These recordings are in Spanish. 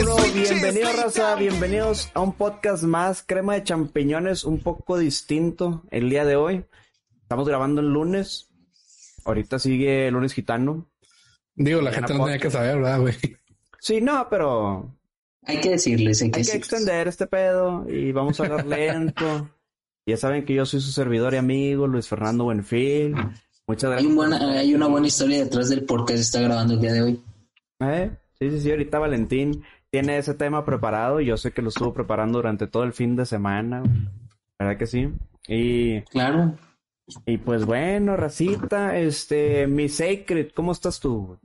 uno, bienvenido raza, bienvenidos a un podcast más, crema de champiñones, un poco distinto el día de hoy. Estamos grabando el lunes, ahorita sigue el lunes gitano. Digo, la gente no tenía que saber, ¿verdad, güey? Sí, no, pero... Hay que decirles, hay que, hay que extender este pedo y vamos a hablar lento. ya saben que yo soy su servidor y amigo, Luis Fernando Buenfil. Muchas gracias. Hay, buena, hay una buena historia detrás del por qué se está grabando el día de hoy. ¿Eh? Sí, sí, sí, ahorita Valentín tiene ese tema preparado y yo sé que lo estuvo preparando durante todo el fin de semana. ¿Verdad que sí? Y... Claro. Y pues bueno, Racita, este, mi Sacred, ¿cómo estás tú?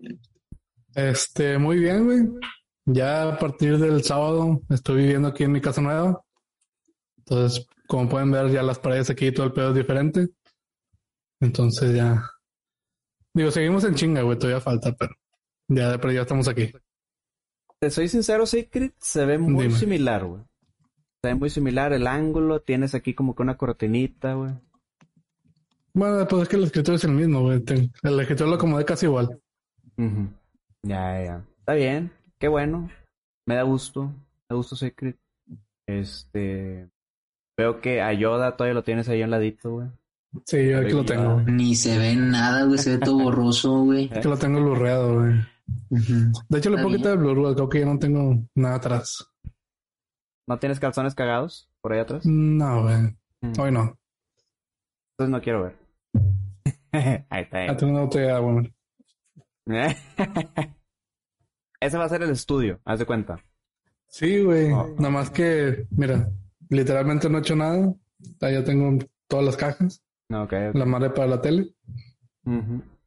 Este, muy bien, güey. Ya a partir del sábado estoy viviendo aquí en mi casa nueva. Entonces, como pueden ver, ya las paredes aquí y todo el pedo es diferente. Entonces ya. Digo, seguimos en chinga, güey, todavía falta, pero ya, pero ya estamos aquí. Te soy sincero, Secret, se ve muy similar, güey. Se ve muy similar el ángulo, tienes aquí como que una cortinita, güey. Bueno, pues es que el escritor es el mismo, güey. El escritor lo acomodé casi igual. Ya, ya. Está bien, qué bueno. Me da gusto, me da gusto Secret. Este... Veo que a Yoda todavía lo tienes ahí al ladito, güey. Sí, yo aquí lo tengo. Ni se ve nada, güey. Se ve todo borroso, güey. Es que lo tengo blurreado, güey. De hecho, le puedo quitar el blur, Creo que ya no tengo nada atrás. ¿No tienes calzones cagados por ahí atrás? No, güey. Mm. Hoy no. Entonces no quiero ver. ahí está. Ah, tengo una botella güey. Ese va a ser el estudio, haz de cuenta. Sí, güey. Oh. Nada más que, mira, literalmente no he hecho nada. Ya tengo todas las cajas. Okay, La madre para la tele.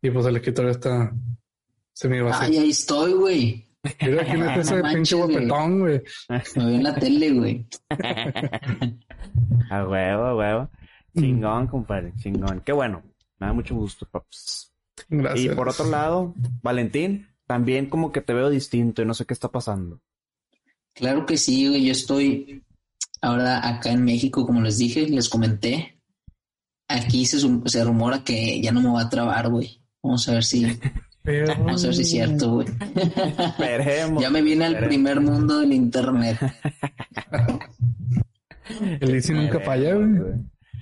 Y pues el escritorio está Ay, ahí estoy, güey. Mira quién es ese pinche guapetón, güey. Me veo en la tele, güey. a huevo, a huevo. Chingón, compadre, chingón. Qué bueno. Me da mucho gusto, paps. Gracias. Y por otro lado, Valentín, también como que te veo distinto y no sé qué está pasando. Claro que sí, güey. Yo estoy ahora acá en México, como les dije, les comenté aquí se, se rumora que ya no me va a trabar, güey. Vamos a ver si. Vamos a ver si es cierto, güey. Esperemos. ya me viene al primer mundo del internet. El Easy nunca falla, güey.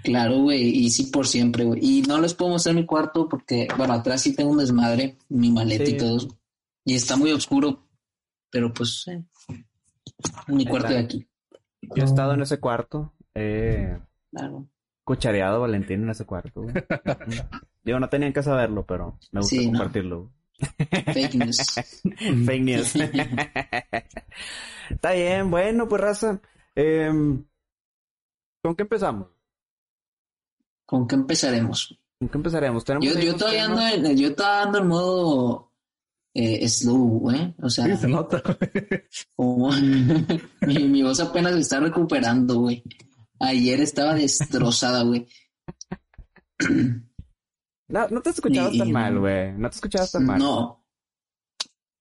Claro, güey, y sí por siempre, güey. Y no les puedo mostrar mi cuarto porque, bueno, atrás sí tengo un desmadre, mi maleta y todo. Y está muy oscuro, pero pues, eh, mi cuarto de aquí. Yo he estado en ese cuarto. Eh, claro cuchareado Valentín en ese cuarto. Digo, no tenían que saberlo, pero me gusta compartirlo. Fake news. Fake news. Está bien, bueno, pues raza. Em, ¿Con qué empezamos? ¿Con qué empezaremos? ¿Con qué empezaremos? Yo, yo, todavía ando en, yo todavía ando en modo eh, slow, ¿eh? O sea, sí, se nota. mi, mi voz apenas se está recuperando, güey. Ayer estaba destrozada, güey. No, no te escuchabas tan mal, güey. No te escuchabas tan mal. No.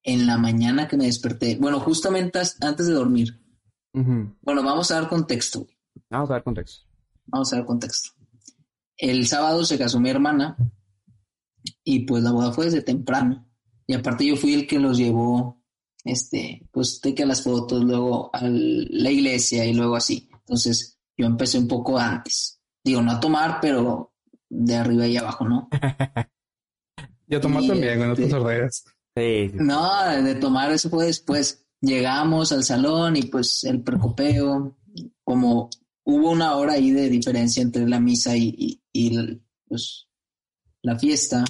En la mañana que me desperté. Bueno, justamente antes de dormir. Bueno, vamos a dar contexto. Vamos a dar contexto. Vamos a dar contexto. El sábado se casó mi hermana y pues la boda fue desde temprano. Y aparte yo fui el que los llevó, este, pues te que las fotos, luego a la iglesia y luego así. Entonces, yo empecé un poco antes. Digo, no a tomar, pero de arriba y abajo, ¿no? Yo tomar también, no te Sí, No, de tomar eso fue después. Llegamos al salón y pues el precopeo, como hubo una hora ahí de diferencia entre la misa y, pues, la fiesta,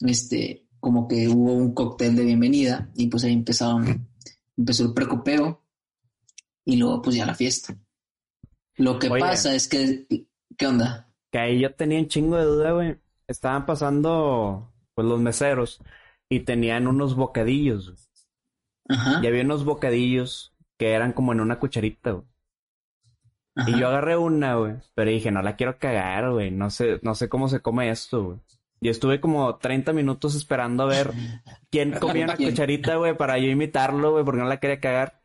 este, como que hubo un cóctel de bienvenida y pues ahí empezaron, empezó el precopeo y luego pues ya la fiesta. Lo que pasa es que, ¿qué onda? Que ahí yo tenía un chingo de duda, güey. Estaban pasando, pues, los meseros y tenían unos bocadillos. Ajá. Y había unos bocadillos que eran como en una cucharita, güey. Y yo agarré una, güey. Pero dije, no la quiero cagar, güey. No sé, no sé cómo se come esto, güey. Y estuve como 30 minutos esperando a ver quién comía una cucharita, güey, para yo imitarlo, güey, porque no la quería cagar.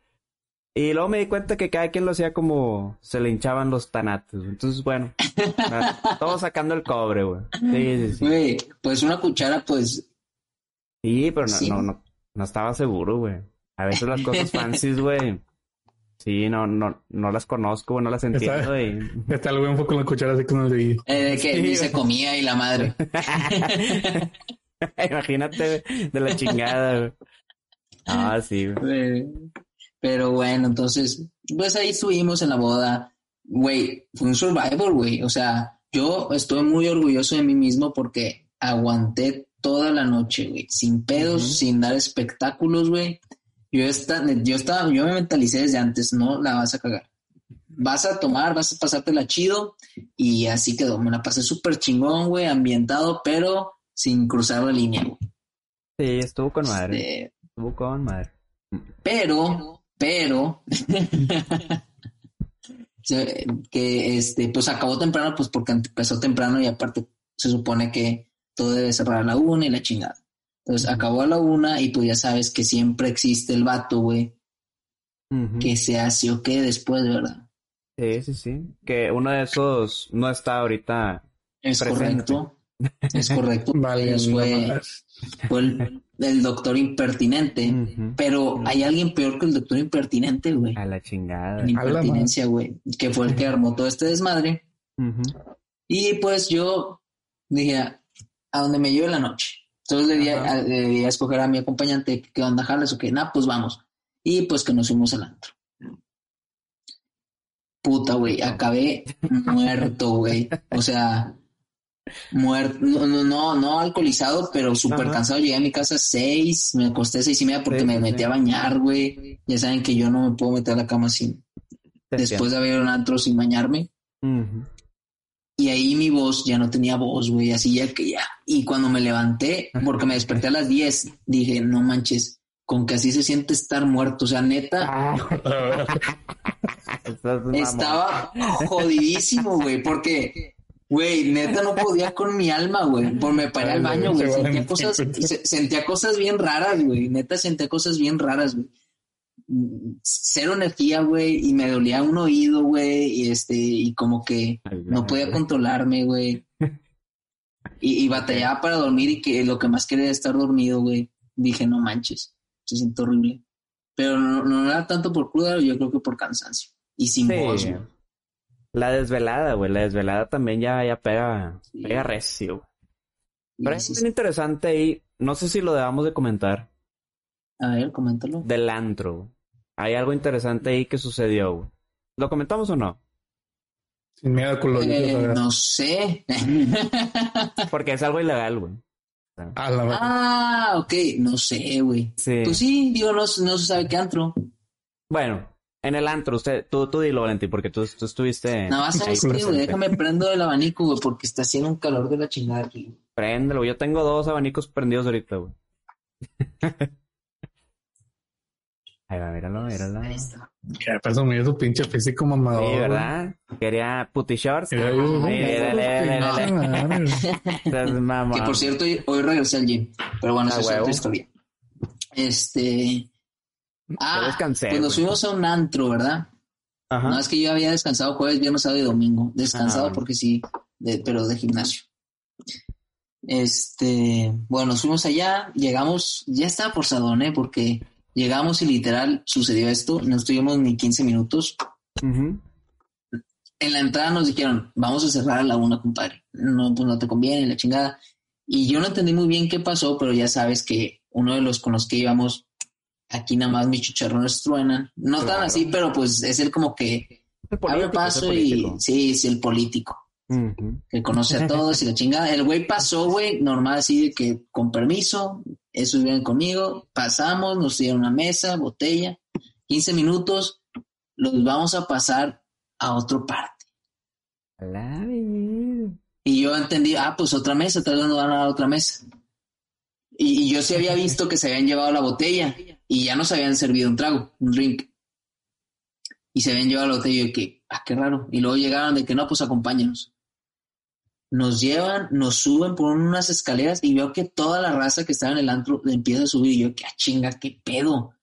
Y luego me di cuenta que cada quien lo hacía como se le hinchaban los tanates. Entonces, bueno, todo sacando el cobre, güey. Sí, sí, sí. Güey, pues una cuchara, pues. Sí, pero no, no, no, no, estaba seguro, güey. A veces las cosas fancies, güey. Sí, no, no, no las conozco, no las entiendo. Está, y... está el buen con la cuchara así como de... Eh, que ni se comía y la madre. Imagínate de la chingada, güey. Ah, sí, güey. Pero bueno, entonces, pues ahí estuvimos en la boda. Güey, fue un survival, güey. O sea, yo estoy muy orgulloso de mí mismo porque aguanté toda la noche, güey. Sin pedos, sin dar espectáculos, güey. Yo, está, yo, estaba, yo me mentalicé desde antes, no la vas a cagar. Vas a tomar, vas a pasártela chido y así quedó. Me la pasé súper chingón, güey, ambientado, pero sin cruzar la línea, güey. Sí, estuvo con madre. Este, estuvo con madre. Pero, pero, que este, pues acabó temprano, pues porque empezó temprano y aparte se supone que todo debe cerrar a la una y la chingada. Entonces acabó a la una y tú ya sabes que siempre existe el vato, güey, que se hace o qué después, ¿verdad? Sí, sí, sí. Que uno de esos no está ahorita. Es correcto. Es correcto. vale, fue, fue el, doctor impertinente. Pero hay alguien peor que el doctor impertinente, güey. A la chingada. La impertinencia, güey. Que fue el que armó todo este desmadre. Y pues yo dije, a donde me lleve la noche. Entonces le di, a, escoger a mi acompañante qué onda, jalas o qué, nada, pues vamos. Y pues que nos fuimos al antro. Puta, güey, acabé muerto, güey. O sea, muerto, no, no, no, alcoholizado, pero súper cansado. Llegué a mi casa a seis, me acosté a seis y media porque me metí a bañar, güey. Ya saben que yo no me puedo meter a la cama sin, después de haber un antro sin bañarme. Y ahí mi voz ya no tenía voz, güey, así ya que ya. Y cuando me levanté, porque me desperté a las 10, dije, no manches, con que así se siente estar muerto. O sea, neta. Ah. estaba jodidísimo, güey, porque, güey, neta no podía con mi alma, güey. Por me paré al baño, güey. Sentía cosas, sentía cosas bien raras, güey. Neta sentía cosas bien raras, güey cero energía, güey, y me dolía un oído, güey, y este, y como que no podía controlarme, güey. Y, batallaba para dormir y que lo que más quería era estar dormido, güey. Dije, no manches, se siente horrible. Pero no, era tanto por cruda, yo creo que por cansancio. Y sin voz, La desvelada, güey, la desvelada también ya, ya pega, pega recio. Pero es bien interesante ahí, no sé si lo debamos de comentar. A ver, coméntalo. Del antro hay algo interesante ahí que sucedió, güey. ¿Lo comentamos o no? Sin miedo eh, No sé. Porque es algo ilegal, güey. Ah, ok, no sé, güey. Sí. Pues sí, digo, no, no se sabe qué antro. Bueno, en el antro, usted, tú, tú dilo, Valentín, porque tú, tú estuviste. Nada más sabes güey, déjame prendo el abanico, güey, porque está haciendo un calor de la chingada aquí. Préndelo, yo tengo dos abanicos prendidos ahorita, güey. Ahí va, míralo, míralo. Ahí está. Qué presumido su pinche físico mamador. Sí, ¿verdad? Quería puti shorts. Dale, dale, dale. Que por cierto, hoy regresé al gym. Pero bueno, eso es otra historia. Este. Ah, descansé, pues nos fuimos a un antro, ¿verdad? Ajá. No, es que yo había descansado jueves, viernes, sábado y domingo. Descansado ah. porque sí, de, pero de gimnasio. Este, bueno, nos fuimos allá, llegamos, ya estaba por Sadón, ¿eh? Porque Llegamos y literal sucedió esto, no estuvimos ni 15 minutos. En la entrada nos dijeron, vamos a cerrar a la una, compadre. No, pues no te conviene, la chingada. Y yo no entendí muy bien qué pasó, pero ya sabes que uno de los con los que íbamos, aquí nada más mis chicharrones truenan. No tan así, pero pues es el como que abre paso y sí, es el político. Que conoce a todos y la chingada. El güey pasó, güey, normal así de que con permiso, eso vienen conmigo, pasamos, nos dieron una mesa, botella, 15 minutos, los vamos a pasar a otra parte. Y yo entendí, ah, pues otra mesa, tal vez nos van a dar otra mesa. Y, y, yo sí había visto que se habían llevado la botella y ya nos habían servido un trago, un drink. Y se habían llevado la botella y yo que, ah, qué raro. Y luego llegaron de que no, pues acompáñanos nos llevan, nos suben por unas escaleras y veo que toda la raza que estaba en el antro empieza a subir y yo, qué chinga, qué pedo.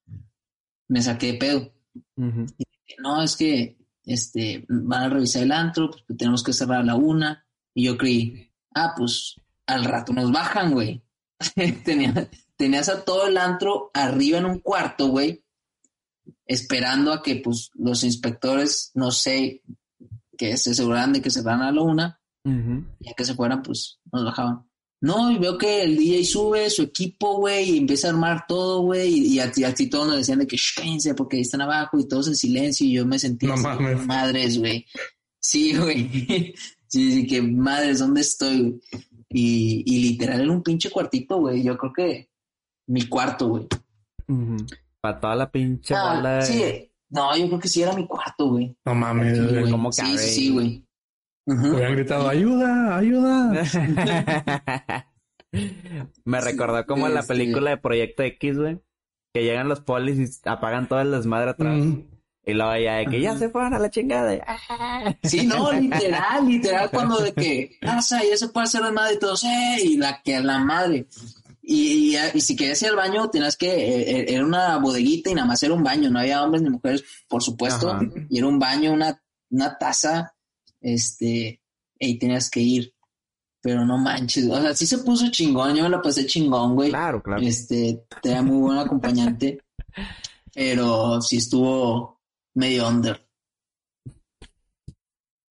Me saqué de pedo. no, es que este, van a revisar el antro, pues tenemos que cerrar a la una. Y yo creí, ah, pues al rato nos bajan, güey. tenías a todo el antro arriba en un cuarto, güey, esperando a que pues los inspectores, no sé, que se aseguraran de que se van a la una, ya que se fueran, pues nos bajaban. No, y veo que el DJ sube su equipo, güey, y empieza a armar todo, güey, y, y, así todos nos decían de que cállense porque ahí están abajo y todos en silencio, y yo me sentí madres, güey. Sí, güey. sí, sí, que madres, ¿dónde estoy? Y, y literal era un pinche cuartito, güey. Yo creo que mi cuarto, güey. Para toda la pinche ah, Sí, no, yo creo que sí era mi cuarto, güey. No mames, güey. ¿Cómo sí, sí, sí, güey. Uh gritado, ayuda, ayuda. Me recordó como en la película de Proyecto X, güey. Que llegan los polis y apagan todo el desmadre atrás. Y luego ya de que ya se fueron a la chingada. Sí, no, literal, literal, cuando de que pasa y eso puede hacer la madre y todos, eh, y la que la madre. Y, y, si querías ir al baño, tenías que, eh, eh, era una bodeguita y nada más era un baño, no había hombres ni mujeres, por supuesto, y era un baño, una, una taza, este, y tenías que ir. Pero no manches, o sea, sí se puso chingón, yo me lo pasé chingón, güey. Claro, claro. Este, tenía muy buen acompañante, pero sí estuvo medio under.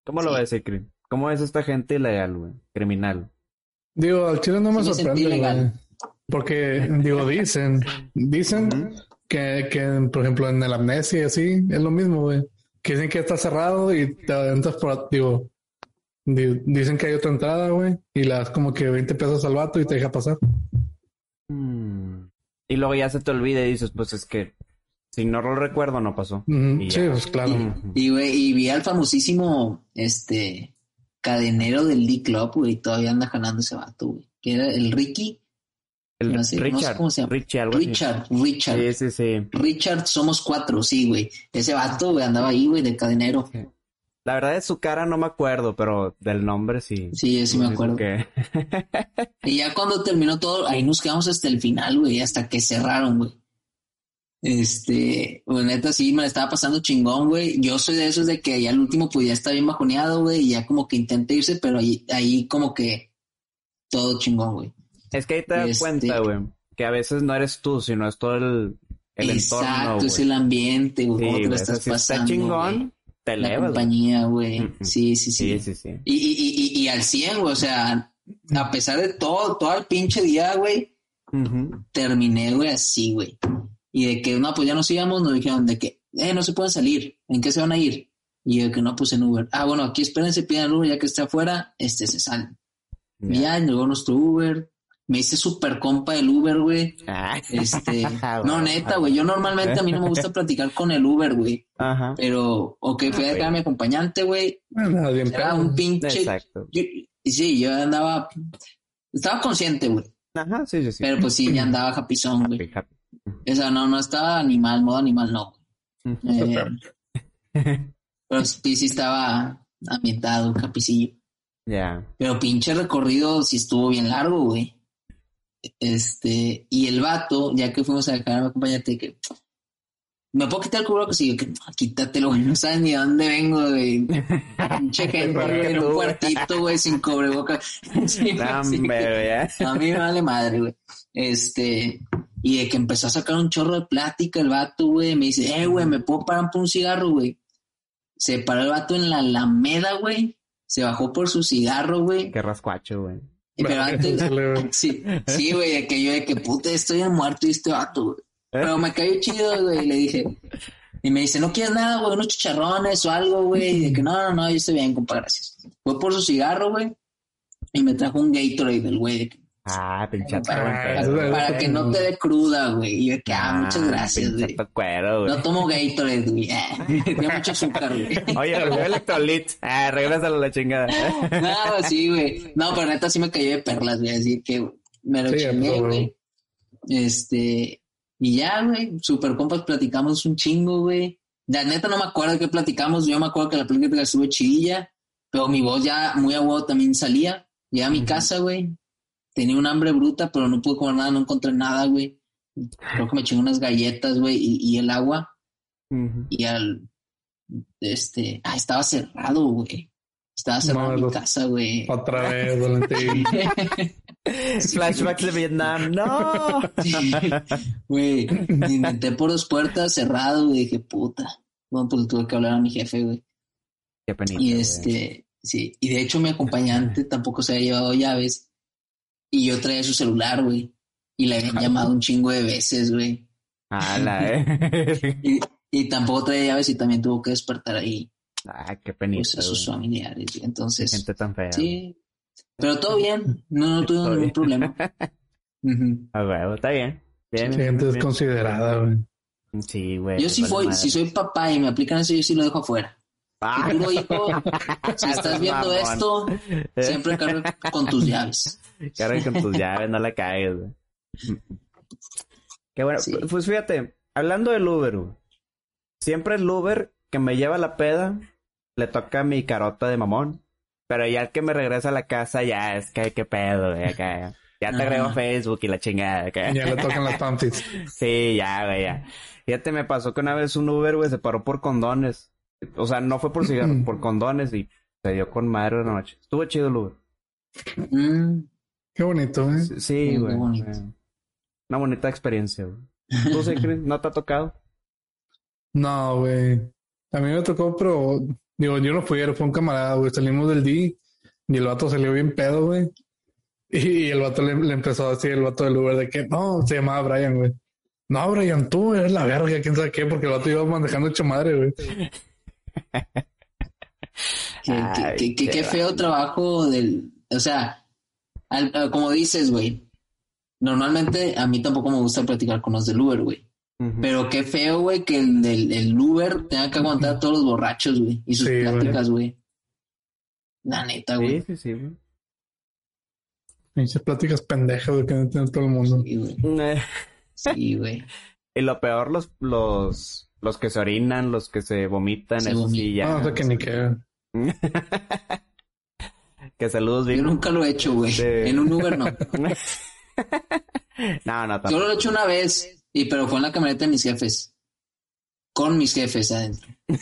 ¿Cómo lo ves, Ekri? ¿Cómo es esta gente ilegal, güey? Criminal. Digo, al chile no me sorprende, Porque, digo, dicen, dicen que, que, por ejemplo, en el amnesia y así, es lo mismo, güey. Que dicen que está cerrado y te adentras por, digo, dicen que hay otra entrada, güey, y le das como que 20 pesos al vato y te deja pasar. Hmm. Y luego ya se te olvida y dices, pues es que si no lo recuerdo, no pasó. sí, pues claro. Y, güey, y vi al famosísimo, este, cadenero del D-Club, güey, todavía anda jalando ese vato, güey. Que era el Ricky. El Richard. cómo se llama. Richard, Richard, Richard. Sí, sí, sí. Richard, somos cuatro, sí, güey. Ese vato, güey, andaba ahí, güey, del cadenero. La verdad de su cara no me acuerdo, pero del nombre sí. Sí, sí me acuerdo. y ya cuando terminó todo, ahí nos quedamos hasta el final, güey, hasta que cerraron, güey. Este, pues neta, sí, me la estaba pasando chingón, güey. Yo soy de esos de que ya el último pues ya está bien bajoneado, güey, y ya como que intenté irse, pero ahí, ahí como que todo chingón, güey. Es que ahí te das este cuenta, güey, que a veces no eres tú, sino es todo el, el Exacto, entorno. Exacto, es el ambiente, güey, cómo te lo estás pasando. Está chingón, te elevas. La compañía, güey. Sí, sí, sí. Sí, sí, sí. Y, y, y, y al 100, güey, o sea, a pesar de todo, todo el pinche día, güey, terminé, güey, así, güey y de que no, pues ya nos íbamos, nos dijeron de que, eh, no se pueden salir, ¿en qué se van a ir? Y de que no, pues en Uber. Ah, bueno, aquí espérense, pidan el Uber, ya que esté afuera, este se sale. Y ya llegó nuestro Uber, me hice súper compa del Uber, güey. Ah. Este, no, neta, güey. Yo normalmente a mí no me gusta platicar con el Uber, güey. Ajá. Pero, ok, fui a dejar a mi acompañante, güey. Era un pinche. Exacto. y sí, yo andaba. Estaba consciente, güey. Ajá, sí, sí, sí. Pero pues sí, ya andaba japizón, güey. O sea, no, no estaba animal, modo animal, no. Eh, pero sí, sí estaba ambientado, capicillo. Ya. Pero pinche recorrido sí estuvo bien largo, güey. Este, y el vato, ya que fuimos a dejar a acompañante, que me puedo quitar el cubreboca, sí, que quítatelo, güey, no sabes ni dónde vengo, güey. Pinche gente en un cuartito, güey, sin cubreboca. sí, A mí me vale madre, güey. Este, y de que empezó a sacar un chorro de plática el vato, güey, me dice, eh, güey, ¿me puedo parar por un cigarro, güey? Se paró el vato en la Alameda, güey. Se bajó por su cigarro, güey. Qué rascuacho, güey. Pero antes, sí, sí, güey, de que yo de que puta, estoy muerto y este vato, güey. ¿Eh? Pero me cayó chido, güey, y le dije. Y me dice, ¿no quieres nada, güey? Unos chicharrones o algo, güey. Y de que no, no, no, yo estoy bien, compa, gracias. Fue por su cigarro, güey. Y me trajo un Gatorade del güey, de que Ah, pinche para, para, que no te dé cruda, güey. Y yo que, ah, muchas ah, gracias, güey. No tomo Gatorade, güey. Tiene mucho azúcar, güey. Oye, el electrolit. Ah, regrésalo a la chingada. no, sí, güey. No, pero neta sí me cayó de perlas, güey. Así que me lo sí, güey. Este, y ya, güey. Super compas platicamos un chingo, güey. La neta no me acuerdo de qué platicamos. Yo me acuerdo que la película estuvo chilla. Pero mi voz ya muy aguado también salía. Llegué a mi casa, güey tenía un hambre bruta, pero no pude comer nada, no encontré nada, güey. Creo que me eché unas galletas, güey, y, el agua. Y al, este, ah, estaba cerrado, güey. Estaba cerrado en mi casa, güey. Otra vez, Valentín. Flashbacks de Vietnam, no. Güey, me inventé por dos puertas cerrado, güey. Dije, puta. Bueno, pues tuve que hablar a mi jefe, güey. Qué penita, Y güey. este, sí. Y de hecho, mi acompañante tampoco se había llevado llaves. Y yo traía su celular, güey. Y le habían llamado un chingo de veces, güey. Ala, eh. Y, y tampoco traía llaves y también tuvo que despertar ahí ah, qué penita, pues, a sus güey. familiares. güey. Entonces, Gente tan fea. sí. Pero todo bien. No, no tuve ningún bien. problema. Ujú. A huevo, está bien. Bien, Gente desconsiderada, güey. Sí, güey. Yo sí voy, madre. si soy papá y me aplican eso, yo sí lo dejo afuera. Ah, Futuro hijo, si estás viendo mamón. esto, siempre carga con tus llaves. Carga con tus llaves, no la cagues, güey. Qué bueno. Sí. Pues fíjate, hablando del Uber, güey. Siempre el Uber que me lleva la peda le toca mi carota de mamón. Pero ya el que me regresa a la casa, ya es que qué pedo, güey. acá. Ya te agrego Facebook y la chingada. acá. Ya le tocan las panties. Sí, ya, güey, ya. Fíjate, me pasó que una vez un Uber, güey, se paró por condones. O sea, no fue por cigarros, por condones y se dio con madre la noche. Estuvo chido el Uber. Mm, Qué bonito, ¿eh? Sí, güey. Una bonita experiencia, güey. ¿Tú, sí, Chris? ¿No te ha tocado? No, güey. A mí me tocó, pero digo, yo no fui, fue un camarada, güey. Salimos del D y el vato salió bien pedo, güey. Y el vato le, le empezó a decir, el vato del Uber, de que no, se llamaba Brian, güey. No, Brian, tú eres la verga, quién sabe qué, porque el vato iba manejando hecho madre, güey. Qué, Ay, qué- qué- qué qué feo trabajo del, o sea, al- al- como dices, güey. Normalmente a mí tampoco me gusta platicar con los del Uber, güey. Pero qué feo, güey, que el del el Uber tenga que aguantar a todos los borrachos, güey. Y sus Sí, pláticas, güey. La neta, Sí, güey. sí, sí, güey. Pinches pláticas pendejas, güey, que no tiene todo el mundo. Sí, güey. Eh, Sí, güey. Y lo peor, los, los, los que se orinan, los que se vomitan, Se eso sí, ya. No, sea que ni que. que saludos, Yo Vic. nunca lo he hecho, güey. Sí. En un Uber no. no, no, Yo tampoco. lo he hecho una vez, y pero fue en la camioneta de mis jefes. Con mis jefes adentro.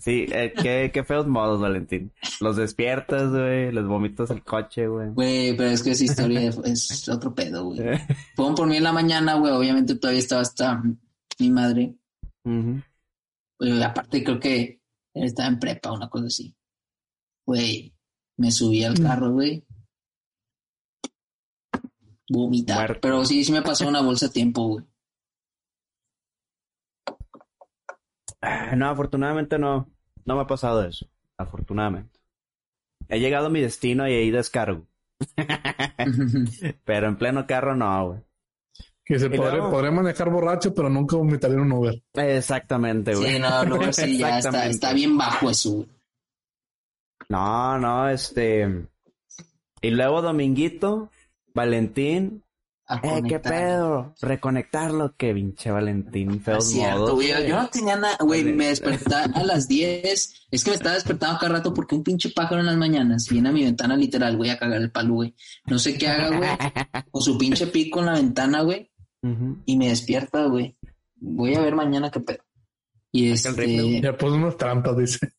Sí, eh, qué, qué feos modos, Valentín. Los despiertas, güey, les vomitas el coche, güey. Güey, pero es que esa historia es- otro pedo, güey. Fueron por mí en la mañana, güey. Obviamente todavía estaba hasta mi madre. Aparte creo que él estaba en prepa, una cosa así. Güey, me subí al carro, güey. Vomitar. Muerto. Pero sí, sí me pasó una bolsa a tiempo, güey. Ah, No, afortunadamente no. No me ha pasado eso. Afortunadamente. He llegado a mi destino y ahí descargo. Pero en pleno carro no, güey. Que se podré, luego- podré manejar borracho, pero nunca vomitaré en un Uber. Exactamente, güey. sí, no, luego sí, ya está, está bien bajo eso. No, no, este. Y luego Dominguito, Valentín. Eh, ¿qué pedo? Reconectarlo, que pinche Valentín, Es feos cierto, modos. güey. Yo no tenía nada, güey. Me despertaba a las 10. Es que me estaba despertando cada rato porque un pinche pájaro en las mañanas viene a mi ventana literal, güey, a cagar el palo, güey. No sé qué haga, güey. Con su pinche pico en la ventana, güey. Y me despierta, güey. Voy a ver mañana qué pedo. Y el este. Ya puso unas trampas, dice.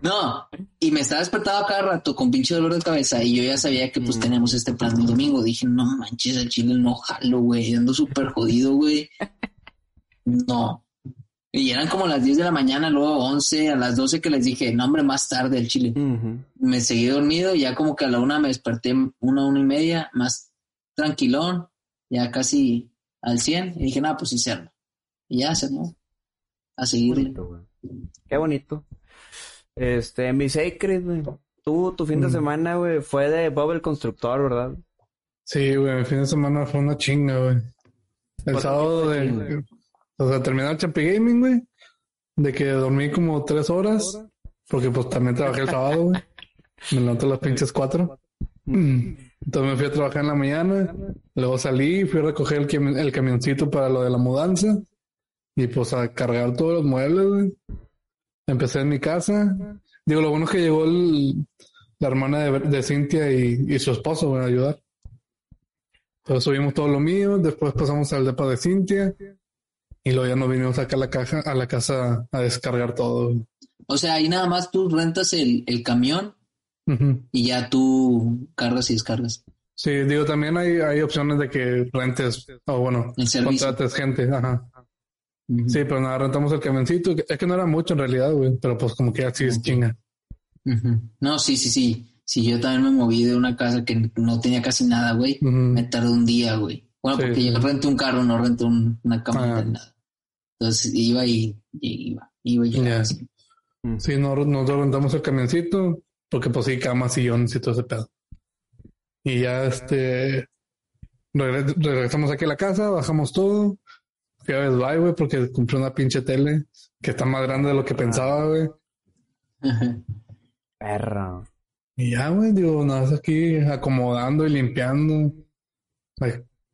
No, y me estaba despertando cada rato con pinche dolor de cabeza y yo ya sabía que pues Mm. teníamos este plan del domingo. Dije, no manches, el chile no jalo, güey, ando súper jodido, güey. No. Y eran como las 10 de la mañana, luego 11, a las 12 que les dije, no, hombre, más tarde el chile. Me seguí dormido, ya como que a la una me desperté, una, una y media, más tranquilón, ya casi al 100, y dije, nada, pues sí se arma. Y ya se armó. A seguirle. Bonito. Qué bonito. Este, mi Sacred, güey. Tú, tu fin de Mm. semana, güey, fue de Bob el Constructor, ¿verdad? Sí, güey, el fin de semana fue una chinga, güey. El ¿Por qué sábado de... chinga? O sea, terminé el Champi Gaming, güey. De que dormí como tres horas. Porque pues también trabajé el sábado, güey. Me levanté las pinches cuatro. Mm. Entonces me fui a trabajar en la mañana. Luego salí, fui a recoger el, cami- el camioncito para lo de la mudanza. Y pues a cargar todos los muebles. Empecé en mi casa. Digo, lo bueno es que llegó la hermana de, de Cintia y, su esposo, güey, a ayudar. Entonces subimos todo lo mío, después pasamos al depa de Cintia. Y luego ya nos vinimos acá a la caja, a casa a descargar todo. O sea, ahí nada más tú rentas el camión y ya tú cargas y descargas. Sí, digo, también hay, hay opciones de que rentes, o bueno, contrates gente, ajá. Sí, pero nada, rentamos el camioncito. Es que no era mucho en realidad, güey, pero pues como que así es chinga. No, sí, sí, sí. Sí, yo también me moví de una casa que no tenía casi nada, güey. Me tardé un día, güey. Bueno, porque yo renté un carro, no renté una camioneta, ah. nada. Entonces iba y, iba, iba y yeah. Sí, nosotros rentamos el camioncito, porque pues sí, cama, sillones y todo ese pedo. Y ya este regresamos aquí a la casa, bajamos todo. Fui a Best Buy, güey, porque compré una pinche tele que está más grande de lo que pensaba, güey. Perro. Y ya, güey, digo, nada más aquí acomodando y limpiando.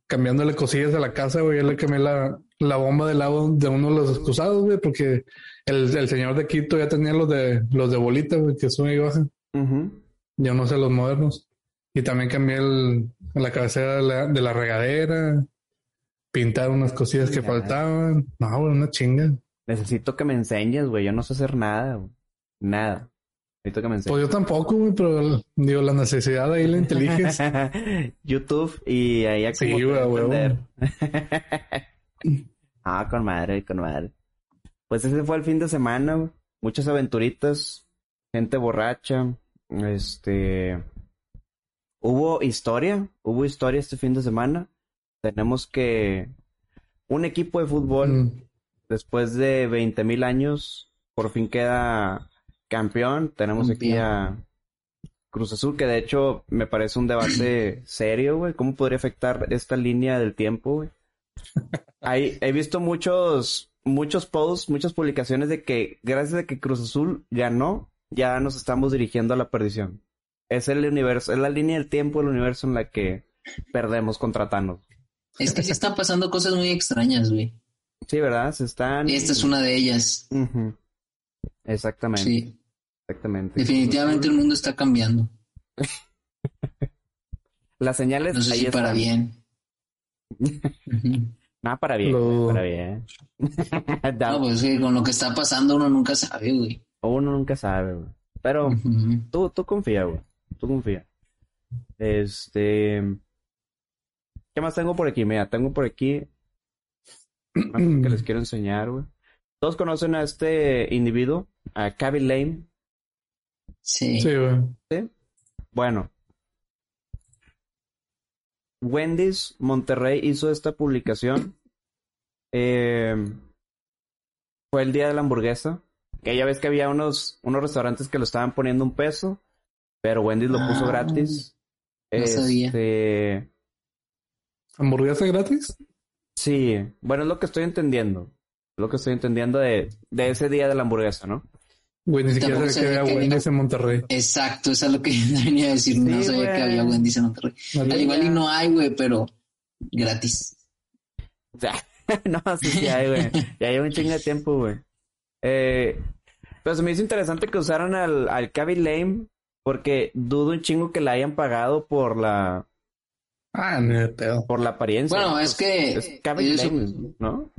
cambiándole cosillas a la casa, güey. Ya le cambié la, la bomba del agua de uno de los excusados, güey, porque el, el, señor de Quito ya tenía los de los de bolita, güey, que son y bajan. Yo no sé los modernos. Y también cambié el, la cabecera de la, de la regadera, pintar unas cosillas que faltaban. No, güey, una chinga. Necesito que me enseñes, güey. Yo no sé hacer nada, Nada. Necesito que me enseñes. Pues yo tampoco, güey, pero digo, la necesidad ahí la inteligencia. YouTube y ahí Sí, güey, ah, con madre, con madre. Pues ese fue el fin de semana, muchas aventuritas, gente borracha, este... Hubo historia, hubo historia este fin de semana. Tenemos que un equipo de fútbol, mm. después de 20 mil años, por fin queda campeón. Tenemos aquí a Cruz Azul, que de hecho me parece un debate serio, güey. ¿Cómo podría afectar esta línea del tiempo, güey? he visto muchos, muchos posts, muchas publicaciones de que gracias a que Cruz Azul ganó, ya nos estamos dirigiendo a la perdición. Es el universo, es la línea del tiempo del universo en la que perdemos contra Thanos. Es que sí están pasando cosas muy extrañas, güey. Sí, ¿verdad? Se están... Esta es una de ellas. Exactamente. Sí. Exactamente. Definitivamente el mundo está cambiando. Las señales... No sé si para bien. Nada para bien, para bien. no, pues sí, con lo que está pasando uno nunca sabe, güey. Uno nunca sabe, güey. Pero tú, tú confía, güey. Tú confía. Este. ¿Qué más tengo por aquí? Mira, tengo por aquí. que les quiero enseñar, güey. Todos conocen a este individuo, a Cavi Lane. Sí. Sí, güey. ¿Sí? Bueno, Wendy's Monterrey hizo esta publicación. Eh, fue el día de la hamburguesa. Que ya ves que había unos, unos restaurantes que lo estaban poniendo un peso, pero Wendy's lo puso ah, gratis. No este... ¿Hamburguesa gratis? Sí, bueno, es lo que estoy entendiendo. lo que estoy entendiendo de, de ese día de la hamburguesa, ¿no? Güey, ni siquiera sabía que había Wendy's en Monterrey. Exacto, eso es lo que yo venía a decir. no sabía que había Wendy's en Monterrey. Al igual y no hay, güey, pero gratis. no, sí, sí hay, güey. Ya lleva un chingo de tiempo, güey. Eh, pero se me hizo interesante que usaran al, al Cavi Lame porque dudo un chingo que la hayan pagado por la... Ah, no pedo. Por la apariencia. Bueno, es que... Es Cavi Lame, ¿no?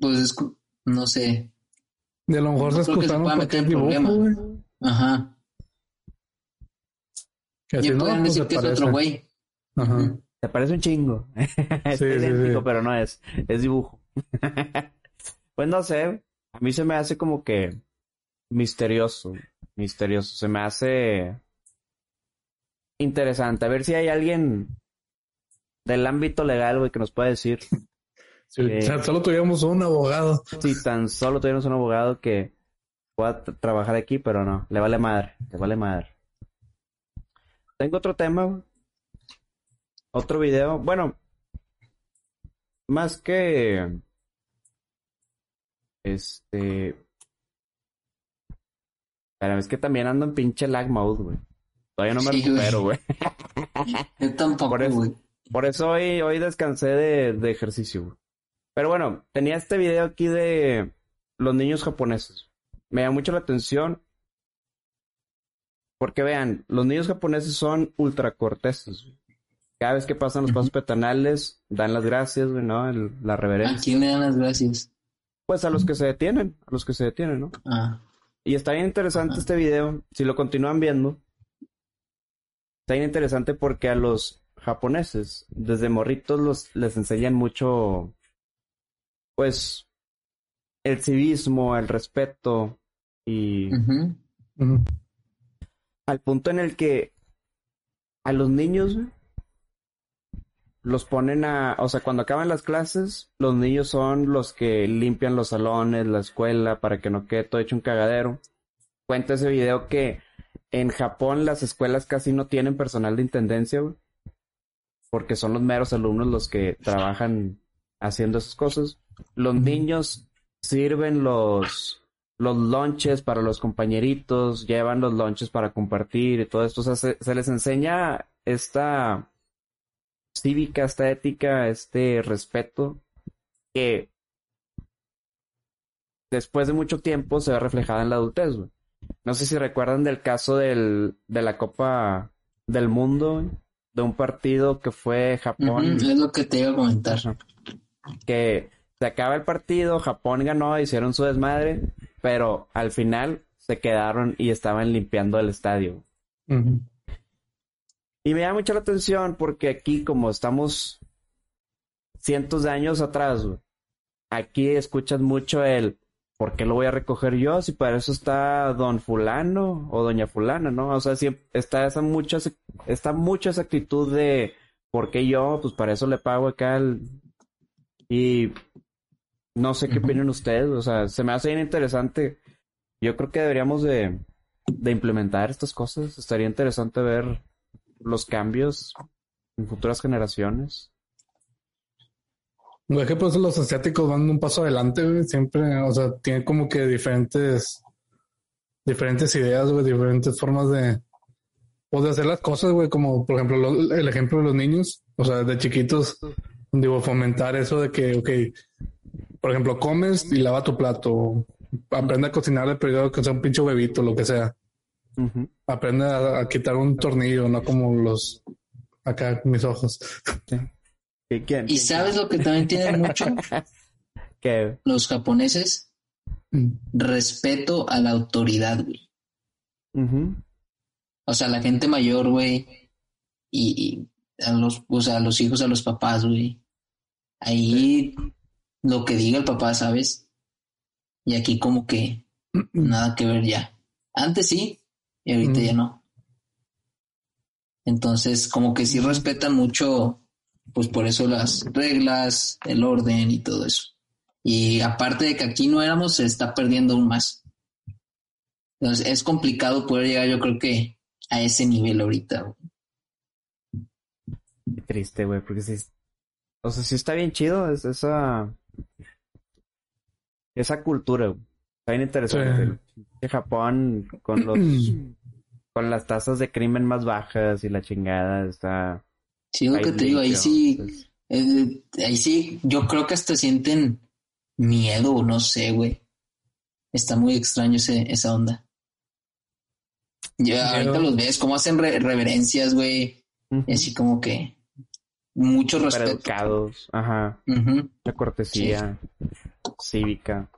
Pues es... No sé. De lo mejor se escucharon porque es dibujo, güey. Ajá. Que así no, pues decir que es otro güey. Ajá. Te parece un chingo. es sí, idéntico, sí, pero no es. Es dibujo. pues no sé. A mí se me hace como que misterioso. Misterioso. Se me hace interesante. A ver si hay alguien del ámbito legal, güey, que nos pueda decir si tan solo tuviéramos un abogado. Si tan solo tuviéramos un abogado que pueda trabajar aquí, pero no, le vale madre, le vale madre. Tengo otro tema, otro video. Bueno, más que este. Pero es que también ando en pinche lag mode, güey. Todavía no me recupero, güey. Yo tampoco, por eso, Por eso hoy, hoy descansé de, de ejercicio, güey. Pero bueno, tenía este video aquí de los niños japoneses. Me da mucho la atención. Porque vean, los niños japoneses son ultra corteses. Cada vez que pasan los pasos petanales, dan las gracias, güey, ¿no? la reverencia. ¿A quién le dan las gracias? Pues a los que se detienen, a los que se detienen, ¿no? Ah. Y está bien interesante este video, si lo continúan viendo. Está bien interesante porque a los japoneses, desde morritos los, les enseñan mucho, pues, el civismo, el respeto y al punto en el que a los niños los ponen a, o sea, cuando acaban las clases, los niños son los que limpian los salones, la escuela, para que no quede todo hecho un cagadero. Cuenta ese video que en Japón las escuelas casi no tienen personal de intendencia, güey. Porque son los meros alumnos los que trabajan haciendo esas cosas. Los niños sirven los, los lunches para los compañeritos, llevan los lunches para compartir y todo esto. O sea, se les enseña esta cívica, esta ética, este respeto que después de mucho tiempo se ve reflejada en la adultez. No sé si recuerdan del caso del, de la Copa del Mundo, de un partido que fue Japón. es lo que te iba a comentar. Que se acaba el partido, Japón ganó, hicieron su desmadre, pero al final se quedaron y estaban limpiando el estadio. Y me llama mucho la atención porque aquí, como estamos cientos de años atrás, aquí escuchas mucho el ¿por qué lo voy a recoger yo? Si para eso está don fulano o doña fulana, ¿no? O sea, si está esa mucha, está mucha esa actitud de ¿por qué yo? Pues para eso le pago acá Y no sé qué opinan ustedes, o sea, se me hace bien interesante. Yo creo que deberíamos de, de implementar estas cosas. Estaría interesante ver los cambios en futuras generaciones. Güey, que pues los asiáticos van un paso adelante, Siempre, o sea, tienen como que diferentes, diferentes ideas, güey, diferentes formas de, o de hacer las cosas, güey, como por ejemplo el ejemplo de los niños, o sea, de chiquitos, digo, fomentar eso de que, ok, por ejemplo, comes y lava tu plato, aprende a cocinar el periodo que sea un pinche bebito, lo que sea. Aprende a, quitar un tornillo, no como los acá mis ojos. ¿Y sabes lo que también tienen mucho? ¿Qué? Los japoneses. Mm. Respeto a la autoridad, güey. O sea, la gente mayor, güey. Y, a los, o sea, a los hijos, a los papás, güey. Ahí lo que diga el papá, ¿sabes? Y aquí como que nada que ver ya. Antes sí, y ahorita ya no. Entonces, como que sí respetan mucho, pues por eso las reglas, el orden y todo eso. Y aparte de que aquí no éramos, se está perdiendo aún más. Entonces, es complicado poder llegar, yo creo que, a ese nivel ahorita. triste, güey, porque sí. O sea, sí está bien chido es esa. Esa cultura, Está bien interesante. Japón con los con las tasas de crimen más bajas y la chingada está. Sí, lo que te digo, ahí sí, eh, ahí sí, yo creo que hasta sienten miedo, no sé, güey. Está muy extraño ese, esa onda. Ya ahorita los ves, cómo hacen reverencias, güey. Así como que mucho respeto. educados, ajá. La cortesía cívica.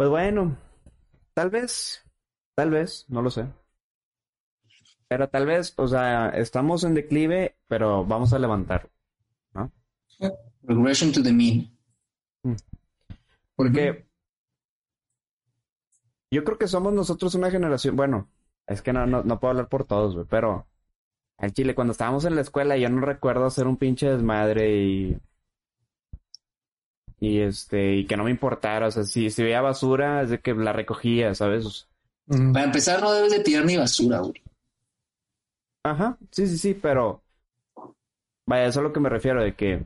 Pues bueno, tal vez, tal vez, no lo sé. Pero tal vez, o sea, estamos en declive, pero vamos a levantar, ¿no? Regression to the mean. Mm. Porque yo creo que somos nosotros una generación, bueno, es que no, no, no puedo hablar por todos, pero al Chile, cuando estábamos en la escuela, yo no recuerdo hacer un pinche desmadre y y este, y que no me importara, o sea, si, si veía basura, es de que la recogía, ¿sabes? Para empezar, no debes de tirar ni basura, güey. Ajá, sí, sí, sí, pero vaya, eso es a lo que me refiero, de que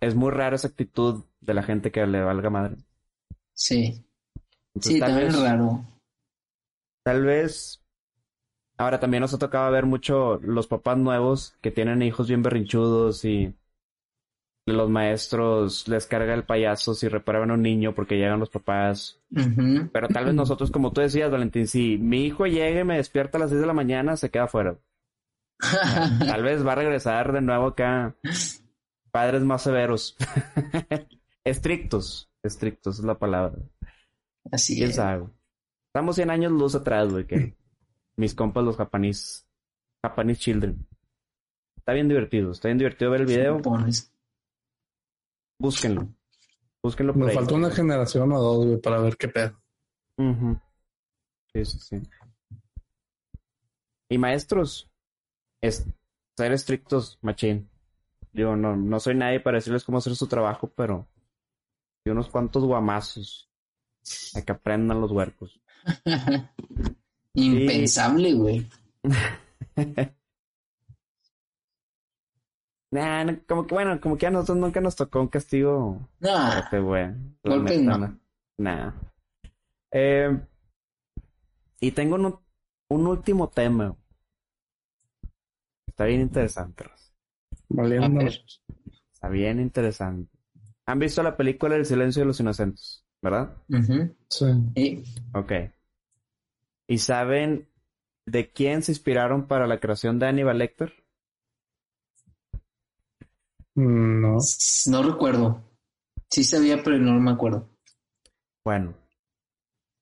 es muy rara esa actitud de la gente que le valga madre. Sí. sí, también es raro. Tal vez. Ahora también nos ha tocado ver mucho los papás nuevos que tienen hijos bien berrinchudos y los maestros les carga el payaso si reparaban a un niño porque llegan los papás. Pero tal vez nosotros, como tú decías, Valentín, si mi hijo llega y me despierta a las 6 de la mañana, se queda fuera. tal vez va a regresar de nuevo acá. Padres más severos. Estrictos, estrictos es la palabra. Así es. Estamos 100 años luz atrás, güey, que mis compas los japanese, Japanese Children. Está bien divertido, está bien divertido ver el video. Búsquenlo. Búsquenlo por Nos falta una generación o dos, güey, para ver qué pedo. Sí, sí, sí. Y maestros, es ser estrictos, machín. Digo, no, no soy nadie para decirles cómo hacer su trabajo, pero y unos cuantos guamazos. A que aprendan los huercos. Impensable, güey. nah, como que bueno, como que a nosotros nunca nos tocó un castigo. Nah. Este, güey. No. Nah. Eh, y tengo un, un último tema. Está bien interesante. Está bien interesante. ¿Han visto la película El silencio de los inocentes? ¿Verdad? Sí. Ok. ¿Y saben de quién se inspiraron para la creación de Aníbal Lecter? Mm, no. No recuerdo. Sí sabía, pero no me acuerdo. Bueno.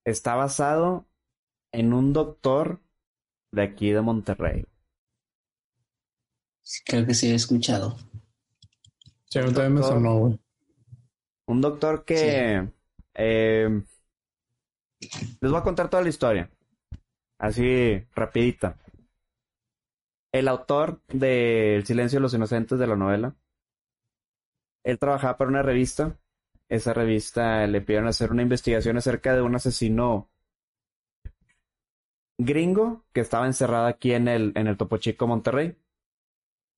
Está basado en un doctor de aquí de Monterrey. Creo que sí he escuchado. Sí, también me sonó, güey. Un doctor que... Eh, les voy a contar toda la historia. Así, rapidita. El autor de El silencio de los inocentes de la novela. Él trabajaba para una revista. Esa revista le pidieron hacer una investigación acerca de un asesino gringo que estaba encerrado aquí en el, en el Topo Chico Monterrey.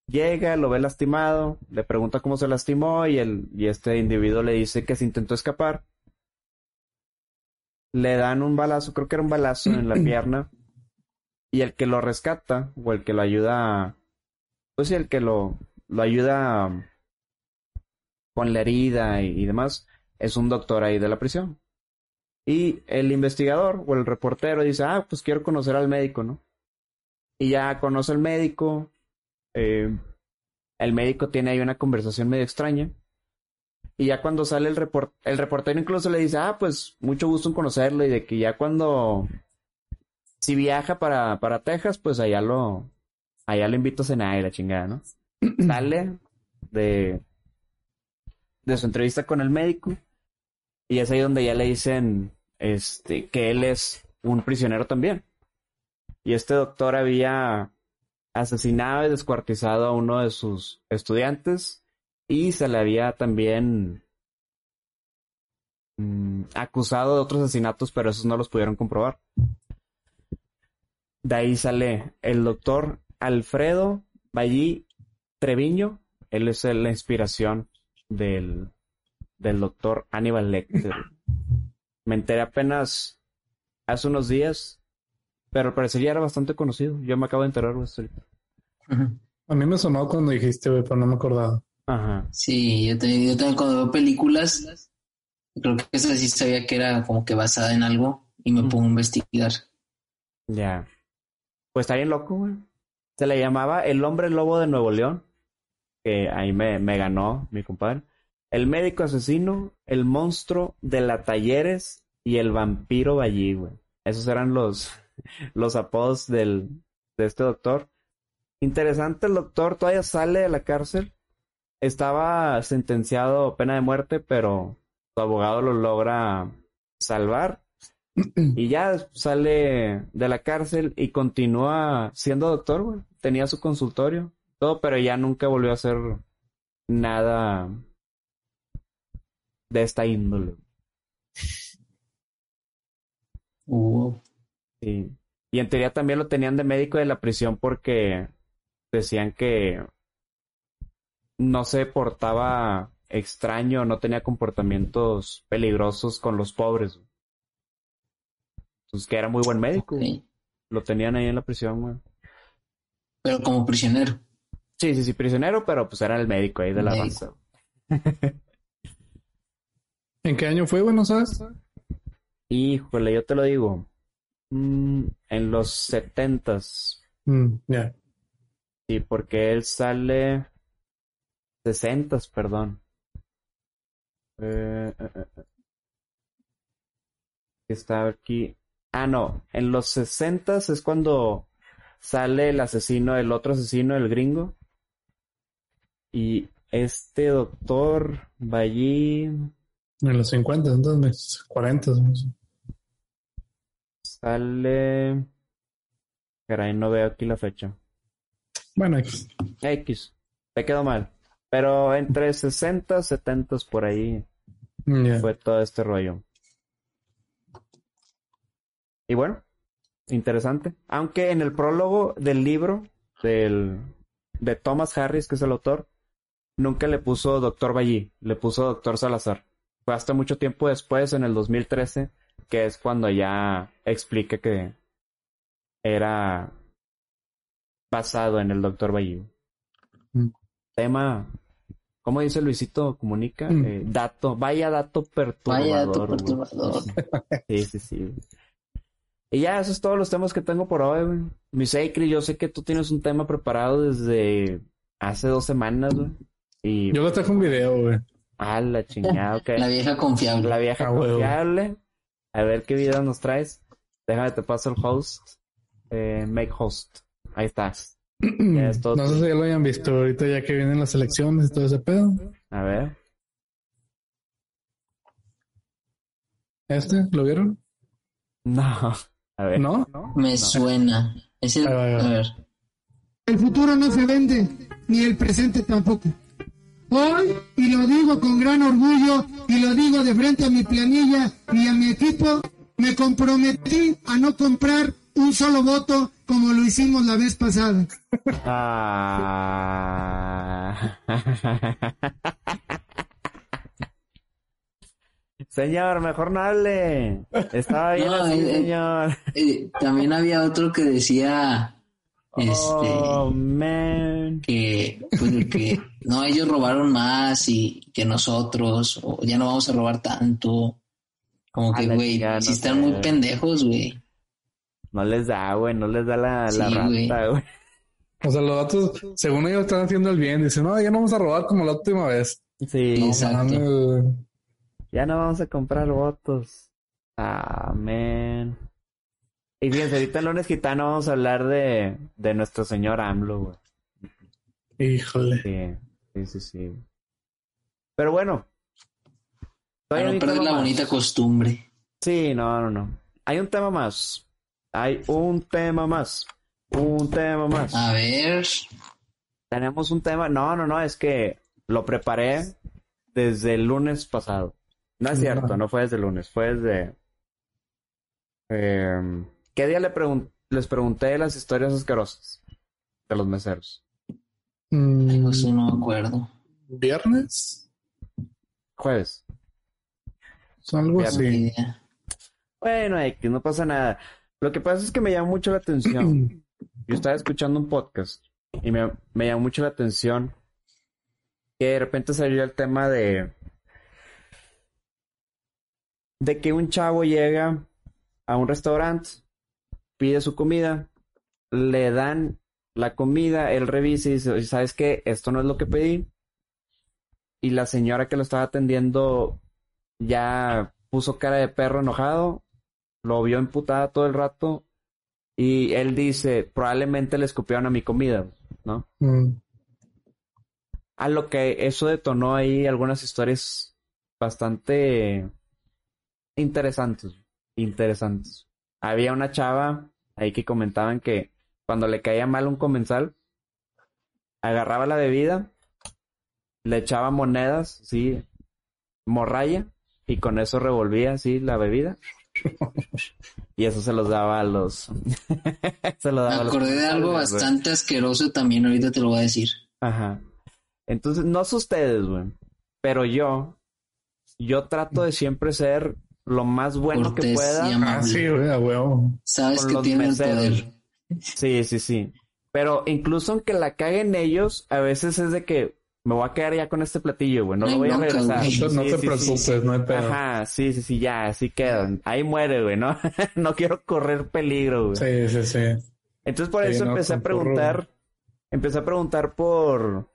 Llega, lo ve lastimado, le pregunta cómo se lastimó y, el, y este individuo le dice que se intentó escapar. Le dan un balazo, creo que era un balazo en la pierna. Y el que lo rescata, o el que lo ayuda, pues sí, el que lo, lo ayuda con la herida y, demás, es un doctor ahí de la prisión. Y el investigador o el reportero dice, ah, pues quiero conocer al médico, ¿no? Y ya conoce al médico, eh, el médico tiene ahí una conversación medio extraña. Y ya cuando sale el report, el reportero incluso le dice, ah, pues mucho gusto en conocerlo y de que ya cuando, si viaja para, para Texas, pues allá lo, allá lo invito a cenar y la chingada, ¿no? sale de, de su entrevista con el médico y es ahí donde ya le dicen, este, que él es un prisionero también. Y este doctor había asesinado y descuartizado a uno de sus estudiantes y se le había también mm, acusado de otros asesinatos, pero esos no los pudieron comprobar. De ahí sale el doctor Alfredo Ballí Treviño. Él es la inspiración del, del doctor Aníbal Lecter. Me enteré apenas hace unos días pero parecería era bastante conocido. Yo me acabo de enterar, güey. A mí me sonó cuando dijiste, güey, pero no me acordaba. Ajá. Sí, yo, yo también cuando veo películas, creo que esa sí sabía que era como que basada en algo y me pongo a investigar. Ya. Pues está bien loco, güey. Se le llamaba El Hombre Lobo de Nuevo León, que ahí me, ganó mi compadre. El médico asesino, el monstruo de la Talleres y el vampiro Ballí, güey. Esos eran los, apodos del, de este doctor. Interesante, el doctor todavía sale de la cárcel. Estaba sentenciado a pena de muerte, pero su abogado lo logra salvar. Y ya sale de la cárcel y continúa siendo doctor, Tenía su consultorio, todo, pero ya nunca volvió a hacer nada de esta índole. Sí. Y en teoría también lo tenían de médico de la prisión porque decían que no se portaba extraño, no tenía comportamientos peligrosos con los pobres. Entonces que era muy buen médico. Lo tenían ahí en la prisión, güey. Pero como prisionero. Sí, sí, sí, prisionero, pero pues era el médico ahí de la raza. ¿En qué año fue, güey? ¿No sabes? Híjole, yo te lo digo. Mm, en los setentas. Mm, ya. Sí, porque él sale sesentas, perdón. Eh, eh, eh, está aquí. Ah, no. En los sesentas es cuando sale el asesino, el otro asesino, el gringo. Y este doctor va allí. En los 50, entonces, 40. Sale. Caray, no veo aquí la fecha. Bueno, X. X. Te quedó mal. Pero entre 60, 70 por ahí fue todo este rollo. Y bueno, interesante. Aunque en el prólogo del libro del, de Thomas Harris, que es el autor, nunca le puso Doctor Ballí, le puso Doctor Salazar. Fue hasta mucho tiempo después, en el 2013, que es cuando ya explica que era basado en el Doctor Ballí. Mm. Tema, ¿cómo dice Luisito Comunica? Mm. Eh, dato, vaya dato perturbador. Vaya dato perturbador. Sí, sí, sí. Y ya, esos son todos los temas que tengo por hoy, güey. Mi Sacred, yo sé que tú tienes un tema preparado desde hace dos semanas, güey. Y... Yo lo traje un video, güey. Ah, la chingada, ok. La vieja confiable. La vieja confiable. A ver qué video nos traes. Déjame te paso el host. Eh, make host. Ahí estás. no sé si ya lo hayan visto ahorita ya que vienen las elecciones y todo ese pedo. A ver. ¿Este? ¿Lo vieron? No. A ver. ¿No? Me suena. Es el... A ver. El futuro no se vende, ni el presente tampoco. Hoy, y lo digo con gran orgullo, y lo digo de frente a mi planilla y a mi equipo, me comprometí a no comprar un solo voto como lo hicimos la vez pasada. Ah. Señor, mejor no hable. Estaba bien así, eh, señor. Eh, también había otro que decía este oh, man. que pues, que no ellos robaron más y que nosotros o ya no vamos a robar tanto. Como que, güey, si están muy pendejos, güey. No les da, güey, no les da la, la rata, güey. O sea, los datos, según ellos están haciendo el bien, dicen, no, ya no vamos a robar como la última vez. Sí, exacto. Ya no vamos a comprar votos. Amén. Y fíjense, ahorita en lunes gitano vamos a hablar de, de nuestro señor AMLO, güey. Híjole. Sí, sí, sí, sí. Pero bueno. Para no perder la bonita costumbre. Sí, no, no, no. Hay un tema más. Hay un tema más. Un tema más. A ver. Tenemos un tema. No, no, no, es que lo preparé desde el lunes pasado. No es cierto, no fue desde el lunes, fue desde... Eh, ¿Qué día le les pregunté las historias asquerosas de los meseros? Mm, no sé, no me acuerdo. ¿Viernes? Jueves. Algo así. Bueno, X, no pasa nada. Lo que pasa es que me llama mucho la atención. Yo estaba escuchando un podcast y me, me llamó mucho la atención que de repente salió el tema de de que un chavo llega a un restaurante, pide su comida, le dan la comida, él revisa y dice, ¿sabes qué? Esto no es lo que pedí. Y la señora que lo estaba atendiendo ya puso cara de perro enojado, lo vio emputada todo el rato y él dice, probablemente le escupieron a mi comida, ¿no? Mm. A lo que eso detonó ahí algunas historias bastante interesantes, interesantes. Había una chava ahí que comentaban que cuando le caía mal un comensal, agarraba la bebida, le echaba monedas, sí, morralla, y con eso revolvía así la bebida. y eso se los daba a los. se lo daba Me acordé de algo bastante asqueroso también, ahorita te lo voy a decir. Ajá. Entonces, no sé ustedes, güey. Pero yo, yo trato de siempre ser lo más bueno que pueda. Ah, sí, güey, Sabes que tiene el poder. Sí, sí, sí. Pero incluso aunque la caguen ellos, a veces es de que me voy a quedar ya con este platillo, güey. No, lo voy a regresar. no te preocupes, no hay pedo. Ajá, sí, sí, sí, ya, así quedan. Ahí muere, güey, ¿no? no quiero correr peligro, güey. Sí, sí, sí. Entonces por eso empecé a preguntar, empecé a preguntar por,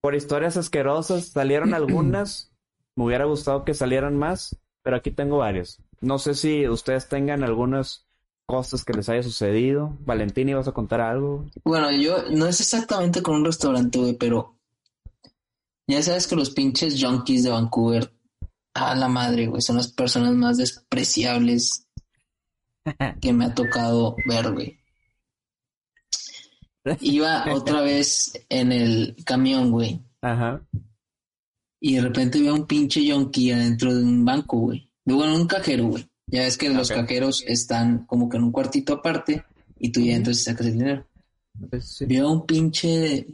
por historias asquerosas. Salieron algunas Me hubiera gustado que salieran más, pero aquí tengo varios. No sé si ustedes tengan algunas cosas que les haya sucedido. Valentín, ¿ibas a contar algo? Bueno, yo no es exactamente con un restaurante, güey, pero ya sabes que los pinches junkies de Vancouver, a la madre, güey, son las personas más despreciables que me ha tocado ver, güey. Iba otra vez en el camión, güey. Ajá. Y de repente veo un pinche yonki adentro de un banco, güey. Luego en un cajero, güey. Ya ves que los cajeros están como que en un cuartito aparte y tú ya y sacas el dinero. Pues veo un pinche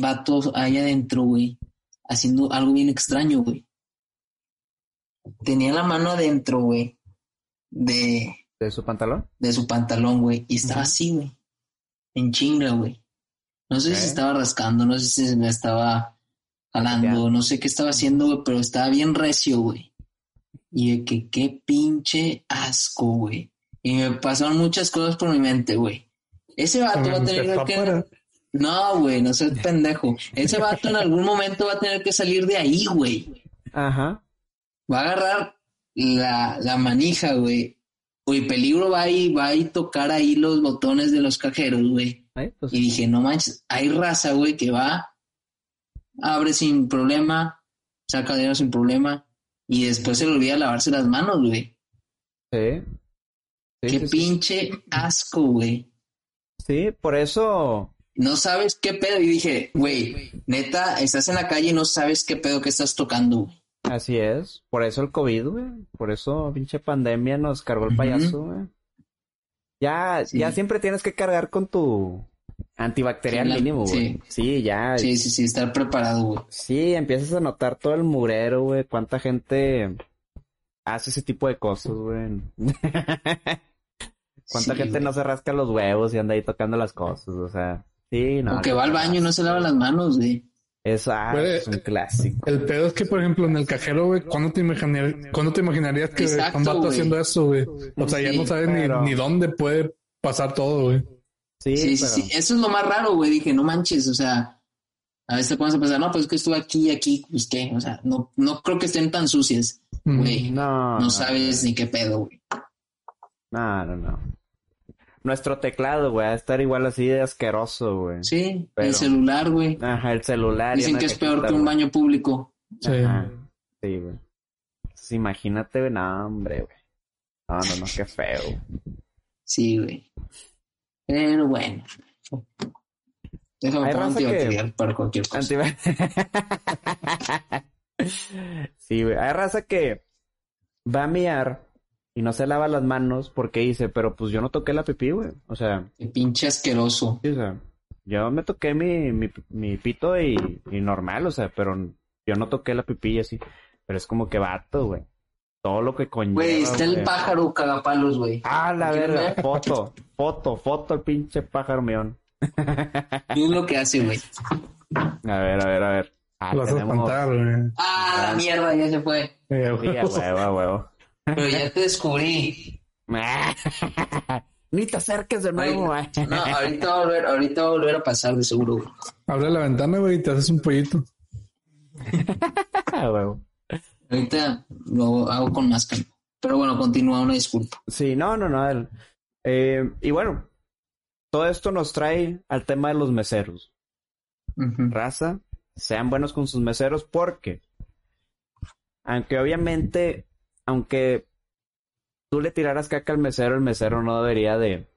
vato ahí adentro, güey, haciendo algo bien extraño, güey. Tenía la mano adentro, güey, de... ¿De su pantalón? De su pantalón, güey. Y estaba así, güey. En chinga, güey. No sé si estaba rascando, no sé si se me estaba jalando, no sé qué estaba haciendo, güey, pero estaba bien recio, güey. Y de que qué pinche asco, güey. Y me pasaron muchas cosas por mi mente, güey. Ese vato va a tener que... No, güey, no seas pendejo. Ese vato en algún momento va a tener que salir de ahí, güey. Ajá. Va a agarrar la, la manija, güey. Güey, peligro va a ir, va a tocar ahí los botones de los cajeros, güey. Pues y dije, no manches, hay raza, güey, que va, abre sin problema, saca dinero sin problema, y después se le olvida lavarse las manos, güey. Sí. Qué pinche asco, güey. Sí, por eso. No sabes qué pedo. Y dije, güey, neta, estás en la calle y no sabes qué pedo que estás tocando, güey. Así es. Por eso el COVID, güey. Por eso pinche pandemia nos cargó el payaso, güey. Ya, ya siempre tienes que cargar con tu antibacterial mínimo, güey. Sí. ya. Sí, sí, sí, estar preparado, güey. Sí, empiezas a notar todo el murero, güey. Cuánta gente hace ese tipo de cosas, güey. Cuánta gente no se rasca los huevos y anda ahí tocando las cosas, o sea. Sí, no. O que va al baño y no se lava las manos, güey. Eso ah, es un clásico. El pedo es que, por ejemplo, en el cajero, güey, ¿cuándo te, ¿cuándo te imaginarías que un vato haciendo eso, güey? O sea, ya no sabes ni, ni dónde puede pasar todo, güey. Sí, sí, sí, Eso es lo más raro, güey. Dije, no manches, o sea, a veces te pones a pensar, no, pues es que estuve aquí y aquí, pues qué, o sea, no, no creo que estén tan sucias, güey. No, no, sabes ni qué pedo, güey. No, no, no. Nuestro teclado, güey, a estar igual así de asqueroso, güey. Sí, el celular, güey. Ajá, el celular. Dicen que es peor que un baño público. Sí. Sí, güey. imagínate, güey, no, hombre, güey. No, no, no, qué feo. Sí, güey. Pero bueno. Déjame poner antibacterial para cualquier cosa. sí, güey. Hay raza que va a miar y no se lava las manos porque dice, pero pues yo no toqué la pipí, güey. O sea. Qué pinche asqueroso. Sí, o sea, yo me toqué mi, mi, mi pito y, y, normal, o sea, pero yo no toqué la pipí y así. Pero es como que vato, güey. Todo lo que conlleva. Güey, está el pájaro cagapalos, güey. Ah, la verga. Foto, foto, foto el pinche pájaro meón. ¿Qué es lo que hace, güey? A ver, a ver, a ver. Ah, Lo tenemos... güey. Ah, la mierda, ya se fue. Sí, a huevo, a huevo. Pero ya te descubrí. Ni te acerques de nuevo, güey. No, ahorita va a volver, ahorita va a volver a pasar, de seguro, güey. Abre la ventana, güey, y te haces un pollito. huevo. Ahorita lo hago con más calma. Pero bueno, continúa, una disculpa. Sí, no, no, no. Eh, y bueno, todo esto nos trae al tema de los meseros. Raza, sean buenos con sus meseros porque, aunque obviamente, aunque tú le tiraras caca al mesero, el mesero no debería de,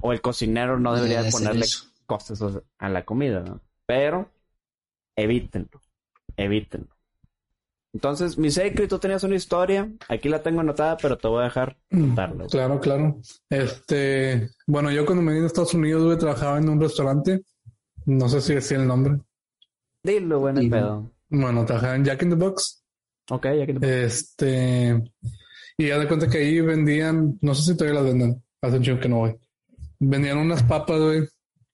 o el cocinero no debería de ponerle cosas a la comida, ¿no? Pero, evítenlo, evítenlo. Entonces, mi secreto, tú tenías una historia, aquí la tengo anotada, pero te voy a dejar contarla. Mm, claro, claro. Este, bueno, yo cuando me vine a Estados Unidos, güey, trabajaba en un restaurante, no sé si decía el nombre. Dilo, bueno, el pedo. Bueno, trabajaba en Jack in the Box. Ok, Jack in the Box. Este, y ya de cuenta que ahí vendían, no sé si todavía las venden, hace un chingo que no voy. Vendían unas papas, güey,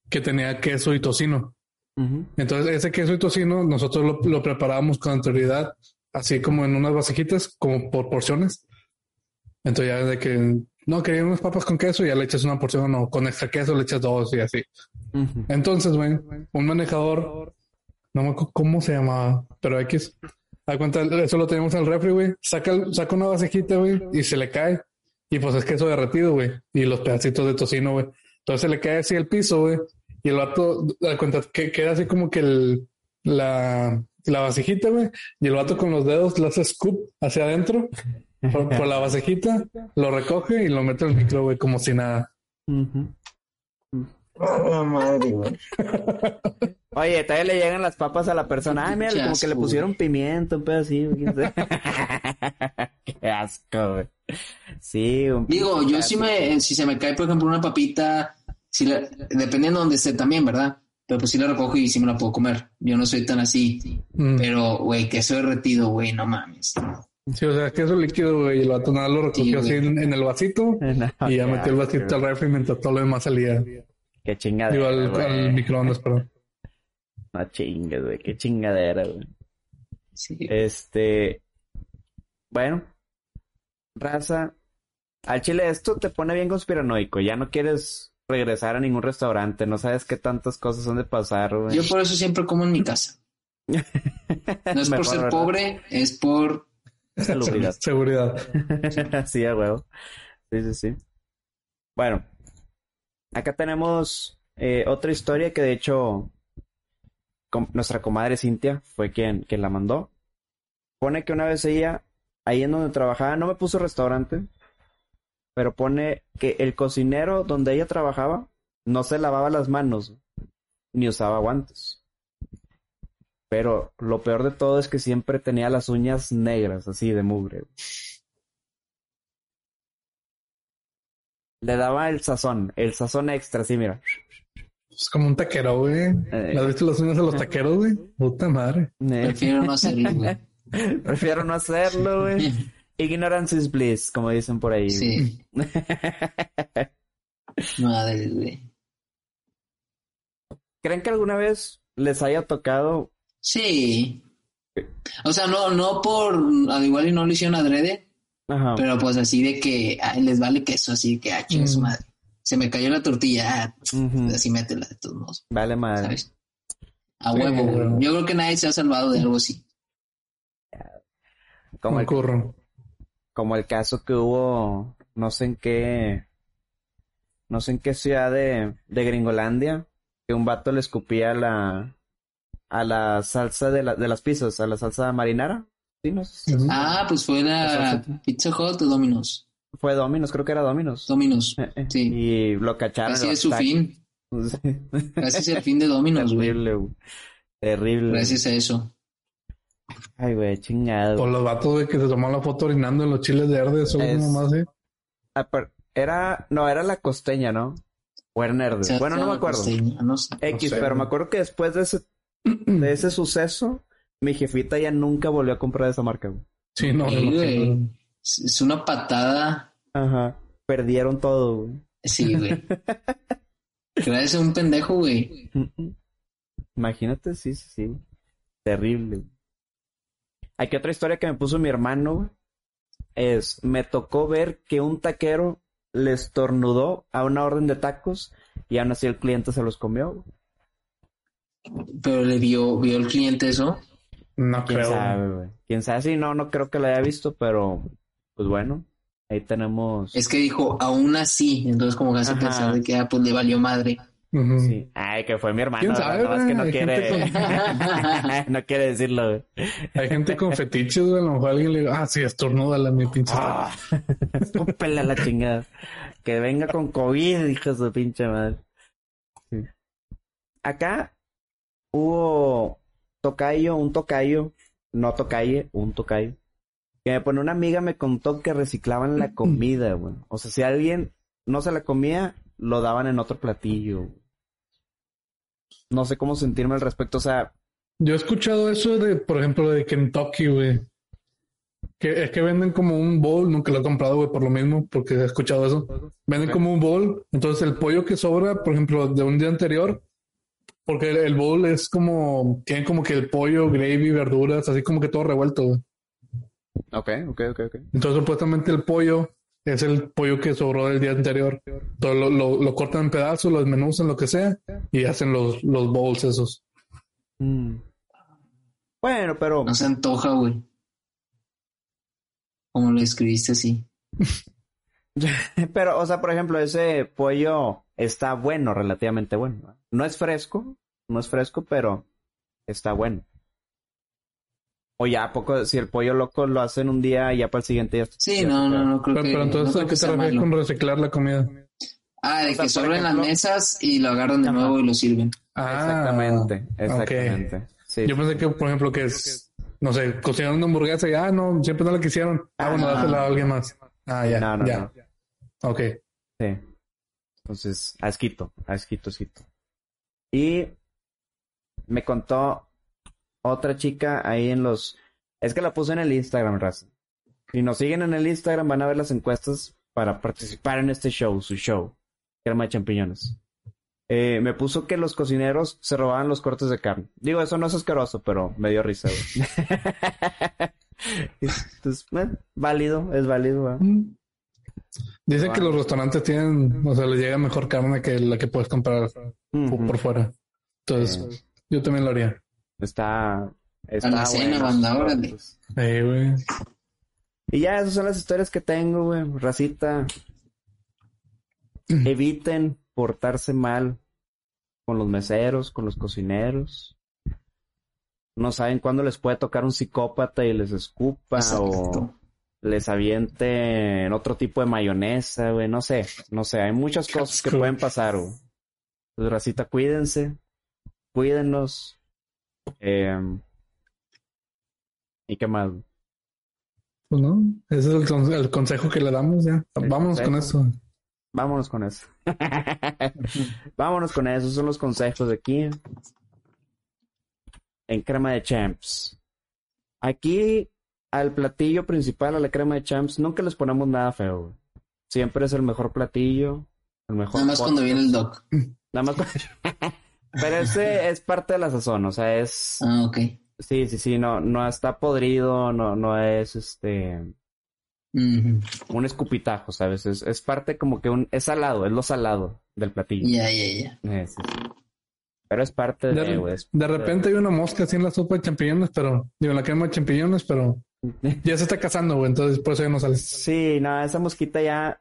que tenía queso y tocino. Entonces, ese queso y tocino, nosotros lo, lo preparábamos con anterioridad así como en unas vasijitas, como por porciones. Entonces ya de que no quería unas papas con queso, ya le echas una porción o con extra queso le echas dos y así. Entonces, güey, un manejador, no me acuerdo cómo se llamaba, pero X, A cuenta, eso lo tenemos en el refri, güey. Saca, saca una vasijita, güey, y se le cae. Y pues es queso derretido, güey. Y los pedacitos de tocino, güey. Entonces se le cae así el piso, güey. Y el vato, da cuenta, que queda así como que el, la, la vasijita, güey. Y el vato con los dedos le hace scoop hacia adentro por, la vasijita, lo recoge y lo mete en el micro, güey, como si nada. Oh, madre, güey. Oye, todavía le llegan las papas a la persona. Ay, mira, como que le pusieron pimiento, un pedo así. Qué asco, güey. Sí, un Digo, yo sí me, si se me cae, por ejemplo, una papita, si dependiendo de donde esté también, ¿verdad? Pero pues sí la recojo y sí me la puedo comer. Yo no soy tan así. Mm. Pero, güey, queso derretido, güey, no mames. Sí, o sea, queso líquido, güey, y el vato nada lo recogió así en, el vasito y ya metió el vasito al refri mientras todo lo demás salía. Qué chingadera. Digo, al, microondas, perdón. No chingas, güey, qué chingadera, güey. Sí. Este. Bueno, raza. Al chile, esto te pone bien conspiranoico. Ya no quieres regresar a ningún restaurante. No sabes qué tantas cosas son de pasar, güey. Yo por eso siempre como en mi casa. No es por ser pobre, es por Salubridad. Seguridad. sí, a huevo. Sí, sí, sí. Bueno, acá tenemos eh, otra historia que de hecho nuestra comadre Cintia fue quien, quien la mandó. Pone que una vez ella, ahí en donde trabajaba, no me puso restaurante, pero pone que el cocinero donde ella trabajaba no se lavaba las manos ni usaba guantes. Pero lo peor de todo es que siempre tenía las uñas negras, así de mugre. Le daba el sazón, el sazón extra, así, mira. Es como un taquero, güey. Eh. ¿Has visto las uñas de los taqueros, güey? Puta madre. Eh. Prefiero no hacerlo, güey. Prefiero no hacerlo, güey. Ignorance is bliss, como dicen por ahí. Sí. madre, güey. ¿Creen que alguna vez les haya tocado Sí. O sea, no, no por, al igual y no lo hicieron adrede, pero pues así de que les vale queso, así que, ah, su mm. madre. Se me cayó la tortilla, ah, así métela de todos modos. Vale madre. A huevo, Yo creo que nadie se ha salvado de algo así. Como el, como el caso que hubo, no sé en qué, no sé en qué ciudad de, de Gringolandia, que un vato le escupía la, a la salsa de, la, de las pizzas, a la salsa marinara. Sí, no Ah, pues fue la Pizza Hut o Domino's. Fue Domino's, creo que era Domino's. Domino's, eh, eh. sí. Y lo cacharon. Así es su fin. Casi es el fin de Domino's, güey. Terrible, Terrible. Gracias a eso. Ay, güey, chingado. O los vatos, de que se tomó la foto orinando en los chiles verdes, o es... nomás, ¿eh? Ah, era, no, era la costeña, ¿no? O era nerd. Bueno, no me acuerdo. no sé. X, pero me acuerdo que después de ese de ese suceso, mi jefita ya nunca volvió a comprar esa marca, güey. Sí, no. Es una patada. Ajá. Perdieron todo, güey. Sí, güey. Gracias a un pendejo, güey. Imagínate, sí, sí, sí. Terrible. Aquí otra historia que me puso mi hermano. Es, me tocó ver que un taquero le estornudó a una orden de tacos y aún así el cliente se los comió. Pero le vio, vio el cliente eso. No ¿Quién creo. Sabe, güey. Quién sabe, sí, no, no creo que lo haya visto, pero pues bueno, ahí tenemos. Es que dijo, aún así, entonces como que hace pensar de que ah, pues le valió madre. Sí. Ay, que fue mi hermano. ¿Quién sabe, que no quiere, no quiere decirlo, güey. Hay gente con fetiches, güey. A lo mejor alguien le dice, ah, sí, estornúdala, mi pinche. Ah, la chingada. Que venga con COVID, hijo de su pinche madre. Acá hubo tocayo, un tocayo, no tocaye, un tocayo. Que me pone una amiga me contó que reciclaban la comida, güey. O sea, si alguien no se la comía, lo daban en otro platillo. No sé cómo sentirme al respecto, o sea. Yo he escuchado eso de, por ejemplo, de Kentucky, güey. Que es que venden como un bowl, nunca lo he comprado, güey, por lo mismo, porque he escuchado eso. Venden como un bowl, entonces el pollo que sobra, por ejemplo, de un día anterior, porque el, bowl es como, tiene como que el pollo, gravy, verduras, así como que todo revuelto. Ok, ok, ok, ok. Entonces supuestamente el pollo es el pollo que sobró del día anterior. Entonces lo, lo, lo cortan en pedazos, lo desmenuzan, lo que sea, y hacen los, los bowls esos. Mm. Bueno, pero... No se antoja, güey. Como lo escribiste así. pero, o sea, por ejemplo, ese pollo está bueno, relativamente bueno. No es fresco, no es fresco, pero está bueno. O ya, poco, si el pollo loco lo hacen un día y ya para el siguiente ya está. Sí, no, no, no creo pero, que. Pero entonces, no ¿qué te refieres con reciclar la comida? Ah, de que sobren las mesas y lo agarran de nuevo y lo sirven. Ah, exactamente, exactamente. Sí. Yo pensé que, por ejemplo, que es, no sé, cocinaron una hamburguesa y, ah, no, siempre no la quisieron. Ah, bueno, dásela a alguien más. Ah, ya, No, no, ya. no. Ok. Sí. Entonces, asquito, asquito, asquito. Y me contó otra chica ahí en los... Es que la puse en el Instagram, Raza. Si nos siguen en el Instagram van a ver las encuestas para participar en este show, su show. Crema de champiñones. Eh, me puso que los cocineros se robaban los cortes de carne. Digo, eso no es asqueroso, pero me dio risa, güey. Entonces, eh, válido, es válido. Mm. Dicen que los restaurantes tienen, o sea, les llega mejor carne que la que puedes comprar por fuera. Entonces, yo también lo haría. Está. está A la cena, banda, órale. Pues, güey. Y ya, esas son las historias que tengo, güey. Racita. Eviten portarse mal con los meseros, con los cocineros. No saben cuándo les puede tocar un psicópata y les escupa o les aviente en otro tipo de mayonesa, güey. No sé, no sé. Hay muchas cosas que pueden pasar, güey. Entonces, racita, cuídense. Cuídenlos. Eh, ¿Y qué más? Pues no, ese es el, con- el consejo que le damos ya. El Vámonos con eso. Vámonos con eso. Vámonos con eso. Esos son los consejos de aquí. En crema de champs. Aquí al platillo principal, a la crema de champs, nunca les ponemos nada feo. güey. Siempre es el mejor platillo. El mejor Nada más cuando viene el doc. Nada más cuando- Pero ese es parte de la sazón. O sea, es... Ah, ok. Sí, sí, sí. No, no está podrido. No, no es este... Un escupitajo, ¿sabes? Es, es parte como que un... Es salado. Es lo salado del platillo. Ya, ya, ya. Pero es parte De, de, de repente hay una mosca así en la sopa de champiñones, pero digo, en la crema de champiñones, pero ya se está cazando, güey, entonces por eso ya no sale. Sí, no, esa mosquita ya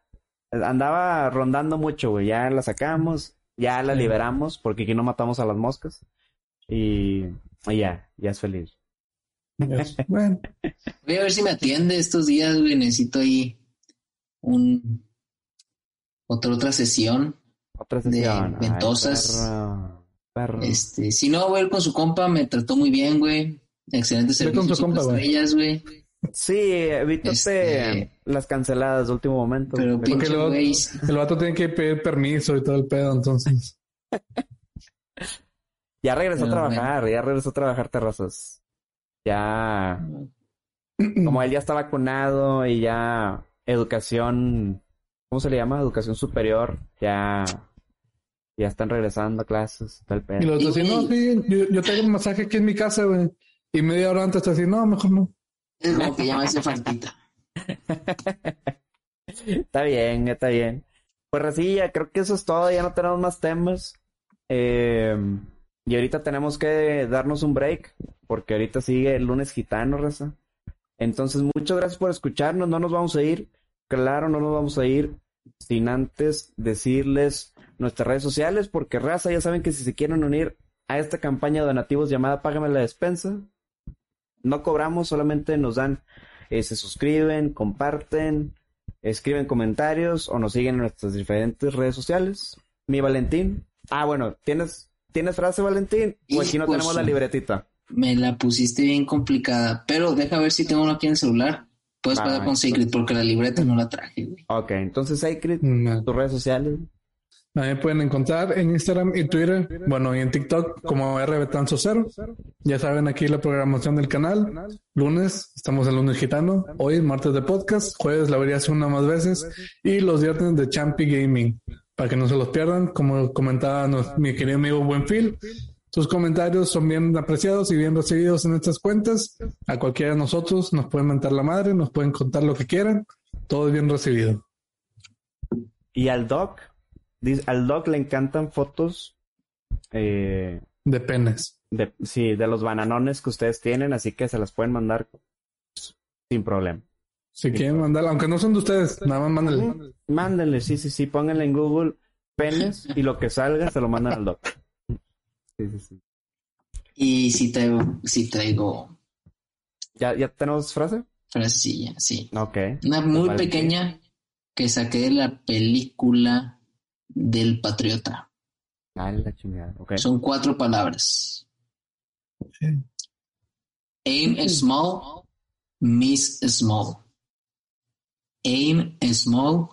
andaba rondando mucho, güey. Ya la sacamos, ya la Sí. liberamos, porque aquí no matamos a las moscas. Y, y ya, ya es feliz. Bueno, Voy a ver si me atiende estos días, güey. Necesito ahí un otra otra sesión. Otra De sesión. Ay, ventosas. perro, perro. Este, si no, voy a ir con su compa, me trató muy bien, güey. Excelente Ve con servicio, su compa, cinco güey. estrellas, güey. Sí, evítate Este- las canceladas de último momento. Pero güey. pinche luego- güey. el vato tiene que pedir permiso y todo el pedo, entonces. Ya regresó a trabajar, ya regresó a trabajar terrazas. Ya, como él ya está vacunado y ya educación, ¿cómo se le llama? Educación superior, ya, ya están regresando a clases, tal Y pedo. los otros Y, así, no, sí, yo, yo tengo un masaje aquí en mi casa, güey. Y media hora antes te así, no, mejor no. Es como que ya me hace faltita. Está bien, está bien. Pues Racilla, creo que eso es todo, ya no tenemos más temas. Eh, y ahorita tenemos que darnos un break, porque ahorita sigue el lunes gitano, Raza. Entonces, muchas gracias por escucharnos, no nos vamos a ir, claro, no nos vamos a ir sin antes decirles nuestras redes sociales, porque Raza, ya saben que si se quieren unir a esta campaña de donativos llamada Págame la despensa, no cobramos, solamente nos dan, eh, se suscriben, comparten, escriben comentarios o nos siguen en nuestras diferentes redes sociales. Mi Valentín. Ah, bueno, ¿tienes, ¿tienes frase, Valentín? O aquí no tenemos la libretita. Me la pusiste bien complicada. Pero deja ver si tengo uno aquí en el celular. Puedes Ah, pagar con Secret porque la libreta no la traje, güey. Ok, entonces, Sacred, Mm, tus redes sociales. Me pueden encontrar en Instagram y Twitter, bueno, y en TikTok como RBTanzo0. Ya saben, aquí la programación del canal. Lunes, estamos en lunes gitano. Hoy, martes de podcast. Jueves la verías una más veces. Y los viernes de Champi Gaming. Para que no se los pierdan, como comentaba mi querido amigo Buenfil. Sus comentarios son bien apreciados y bien recibidos en estas cuentas. A cualquiera de nosotros nos pueden mentar la madre, nos pueden contar lo que quieran. Todo es bien recibido. Y al Doc, dice- al Doc le encantan fotos eh, de penes. De, sí, de los bananones que ustedes tienen, así que se las pueden mandar sin problema. Si quieren mandarla, aunque no son de ustedes, nada más mándenle. Mándenle, sí, sí, sí, pónganle en Google penes y lo que salga se lo mandan al doctor. Sí, sí, sí. Y si traigo, si traigo. ¿Ya, ya tenemos frase? Frasecilla, sí. Ok. Una muy pequeña que saqué de la película del Patriota. Ah, la chingada. Okay. Son cuatro palabras. Aim small, miss small. Aim small,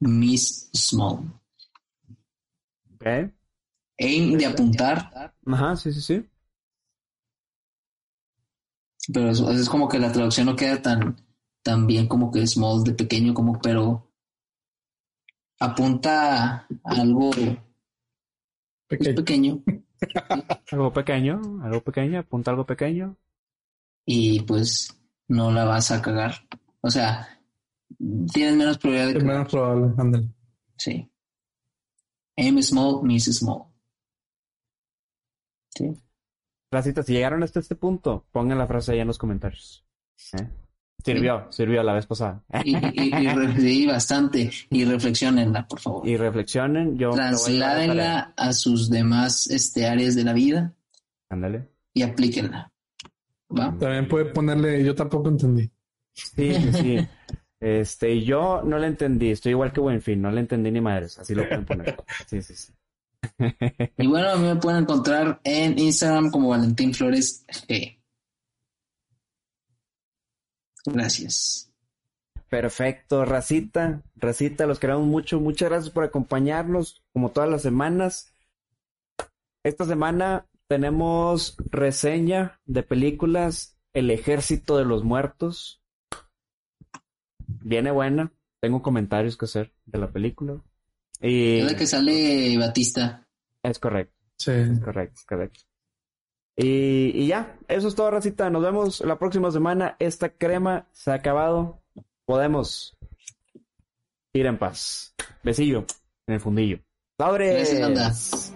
miss small. Okay. Aim de apuntar. Ajá, sí, sí, sí. Pero eso, es como que la traducción no queda tan, tan bien como que small de pequeño, como pero apunta a algo pequeño. pequeño. algo pequeño, algo pequeño, apunta algo pequeño. Y pues no la vas a cagar. O sea, tienes menos probabilidad de que. menos probable, ándale. Sí. Aim small, miss small. Sí. si llegaron hasta este punto, pongan la frase ahí en los comentarios. ¿Eh? Sirvió, sirvió la vez pasada. Y, y, bastante. Y reflexionenla, por favor. Y reflexionen. Yo Trasládenla a, sus demás este, áreas de la vida. Ándale. Y aplíquenla. ¿Va? También puede ponerle, yo tampoco entendí. Sí, sí, Este, yo no le entendí. Estoy igual que Buenfin, no le entendí ni madres. Así lo pueden poner. Sí, sí, sí. y bueno, a mí me pueden encontrar en Instagram como Valentín Flores G. Gracias. Perfecto, Racita, Racita, los queremos mucho. Muchas gracias por acompañarnos, como todas las semanas. Esta semana tenemos reseña de películas El Ejército de los Muertos. Viene buena. Tengo comentarios que hacer de la película. Y... Es que sale Batista. Es correcto. Sí. Es correcto, es correcto. Y, ya, eso es todo, racita. Nos vemos la próxima semana. Esta crema se ha acabado. Podemos ir en paz. Besillo en el fundillo. ¡Padres!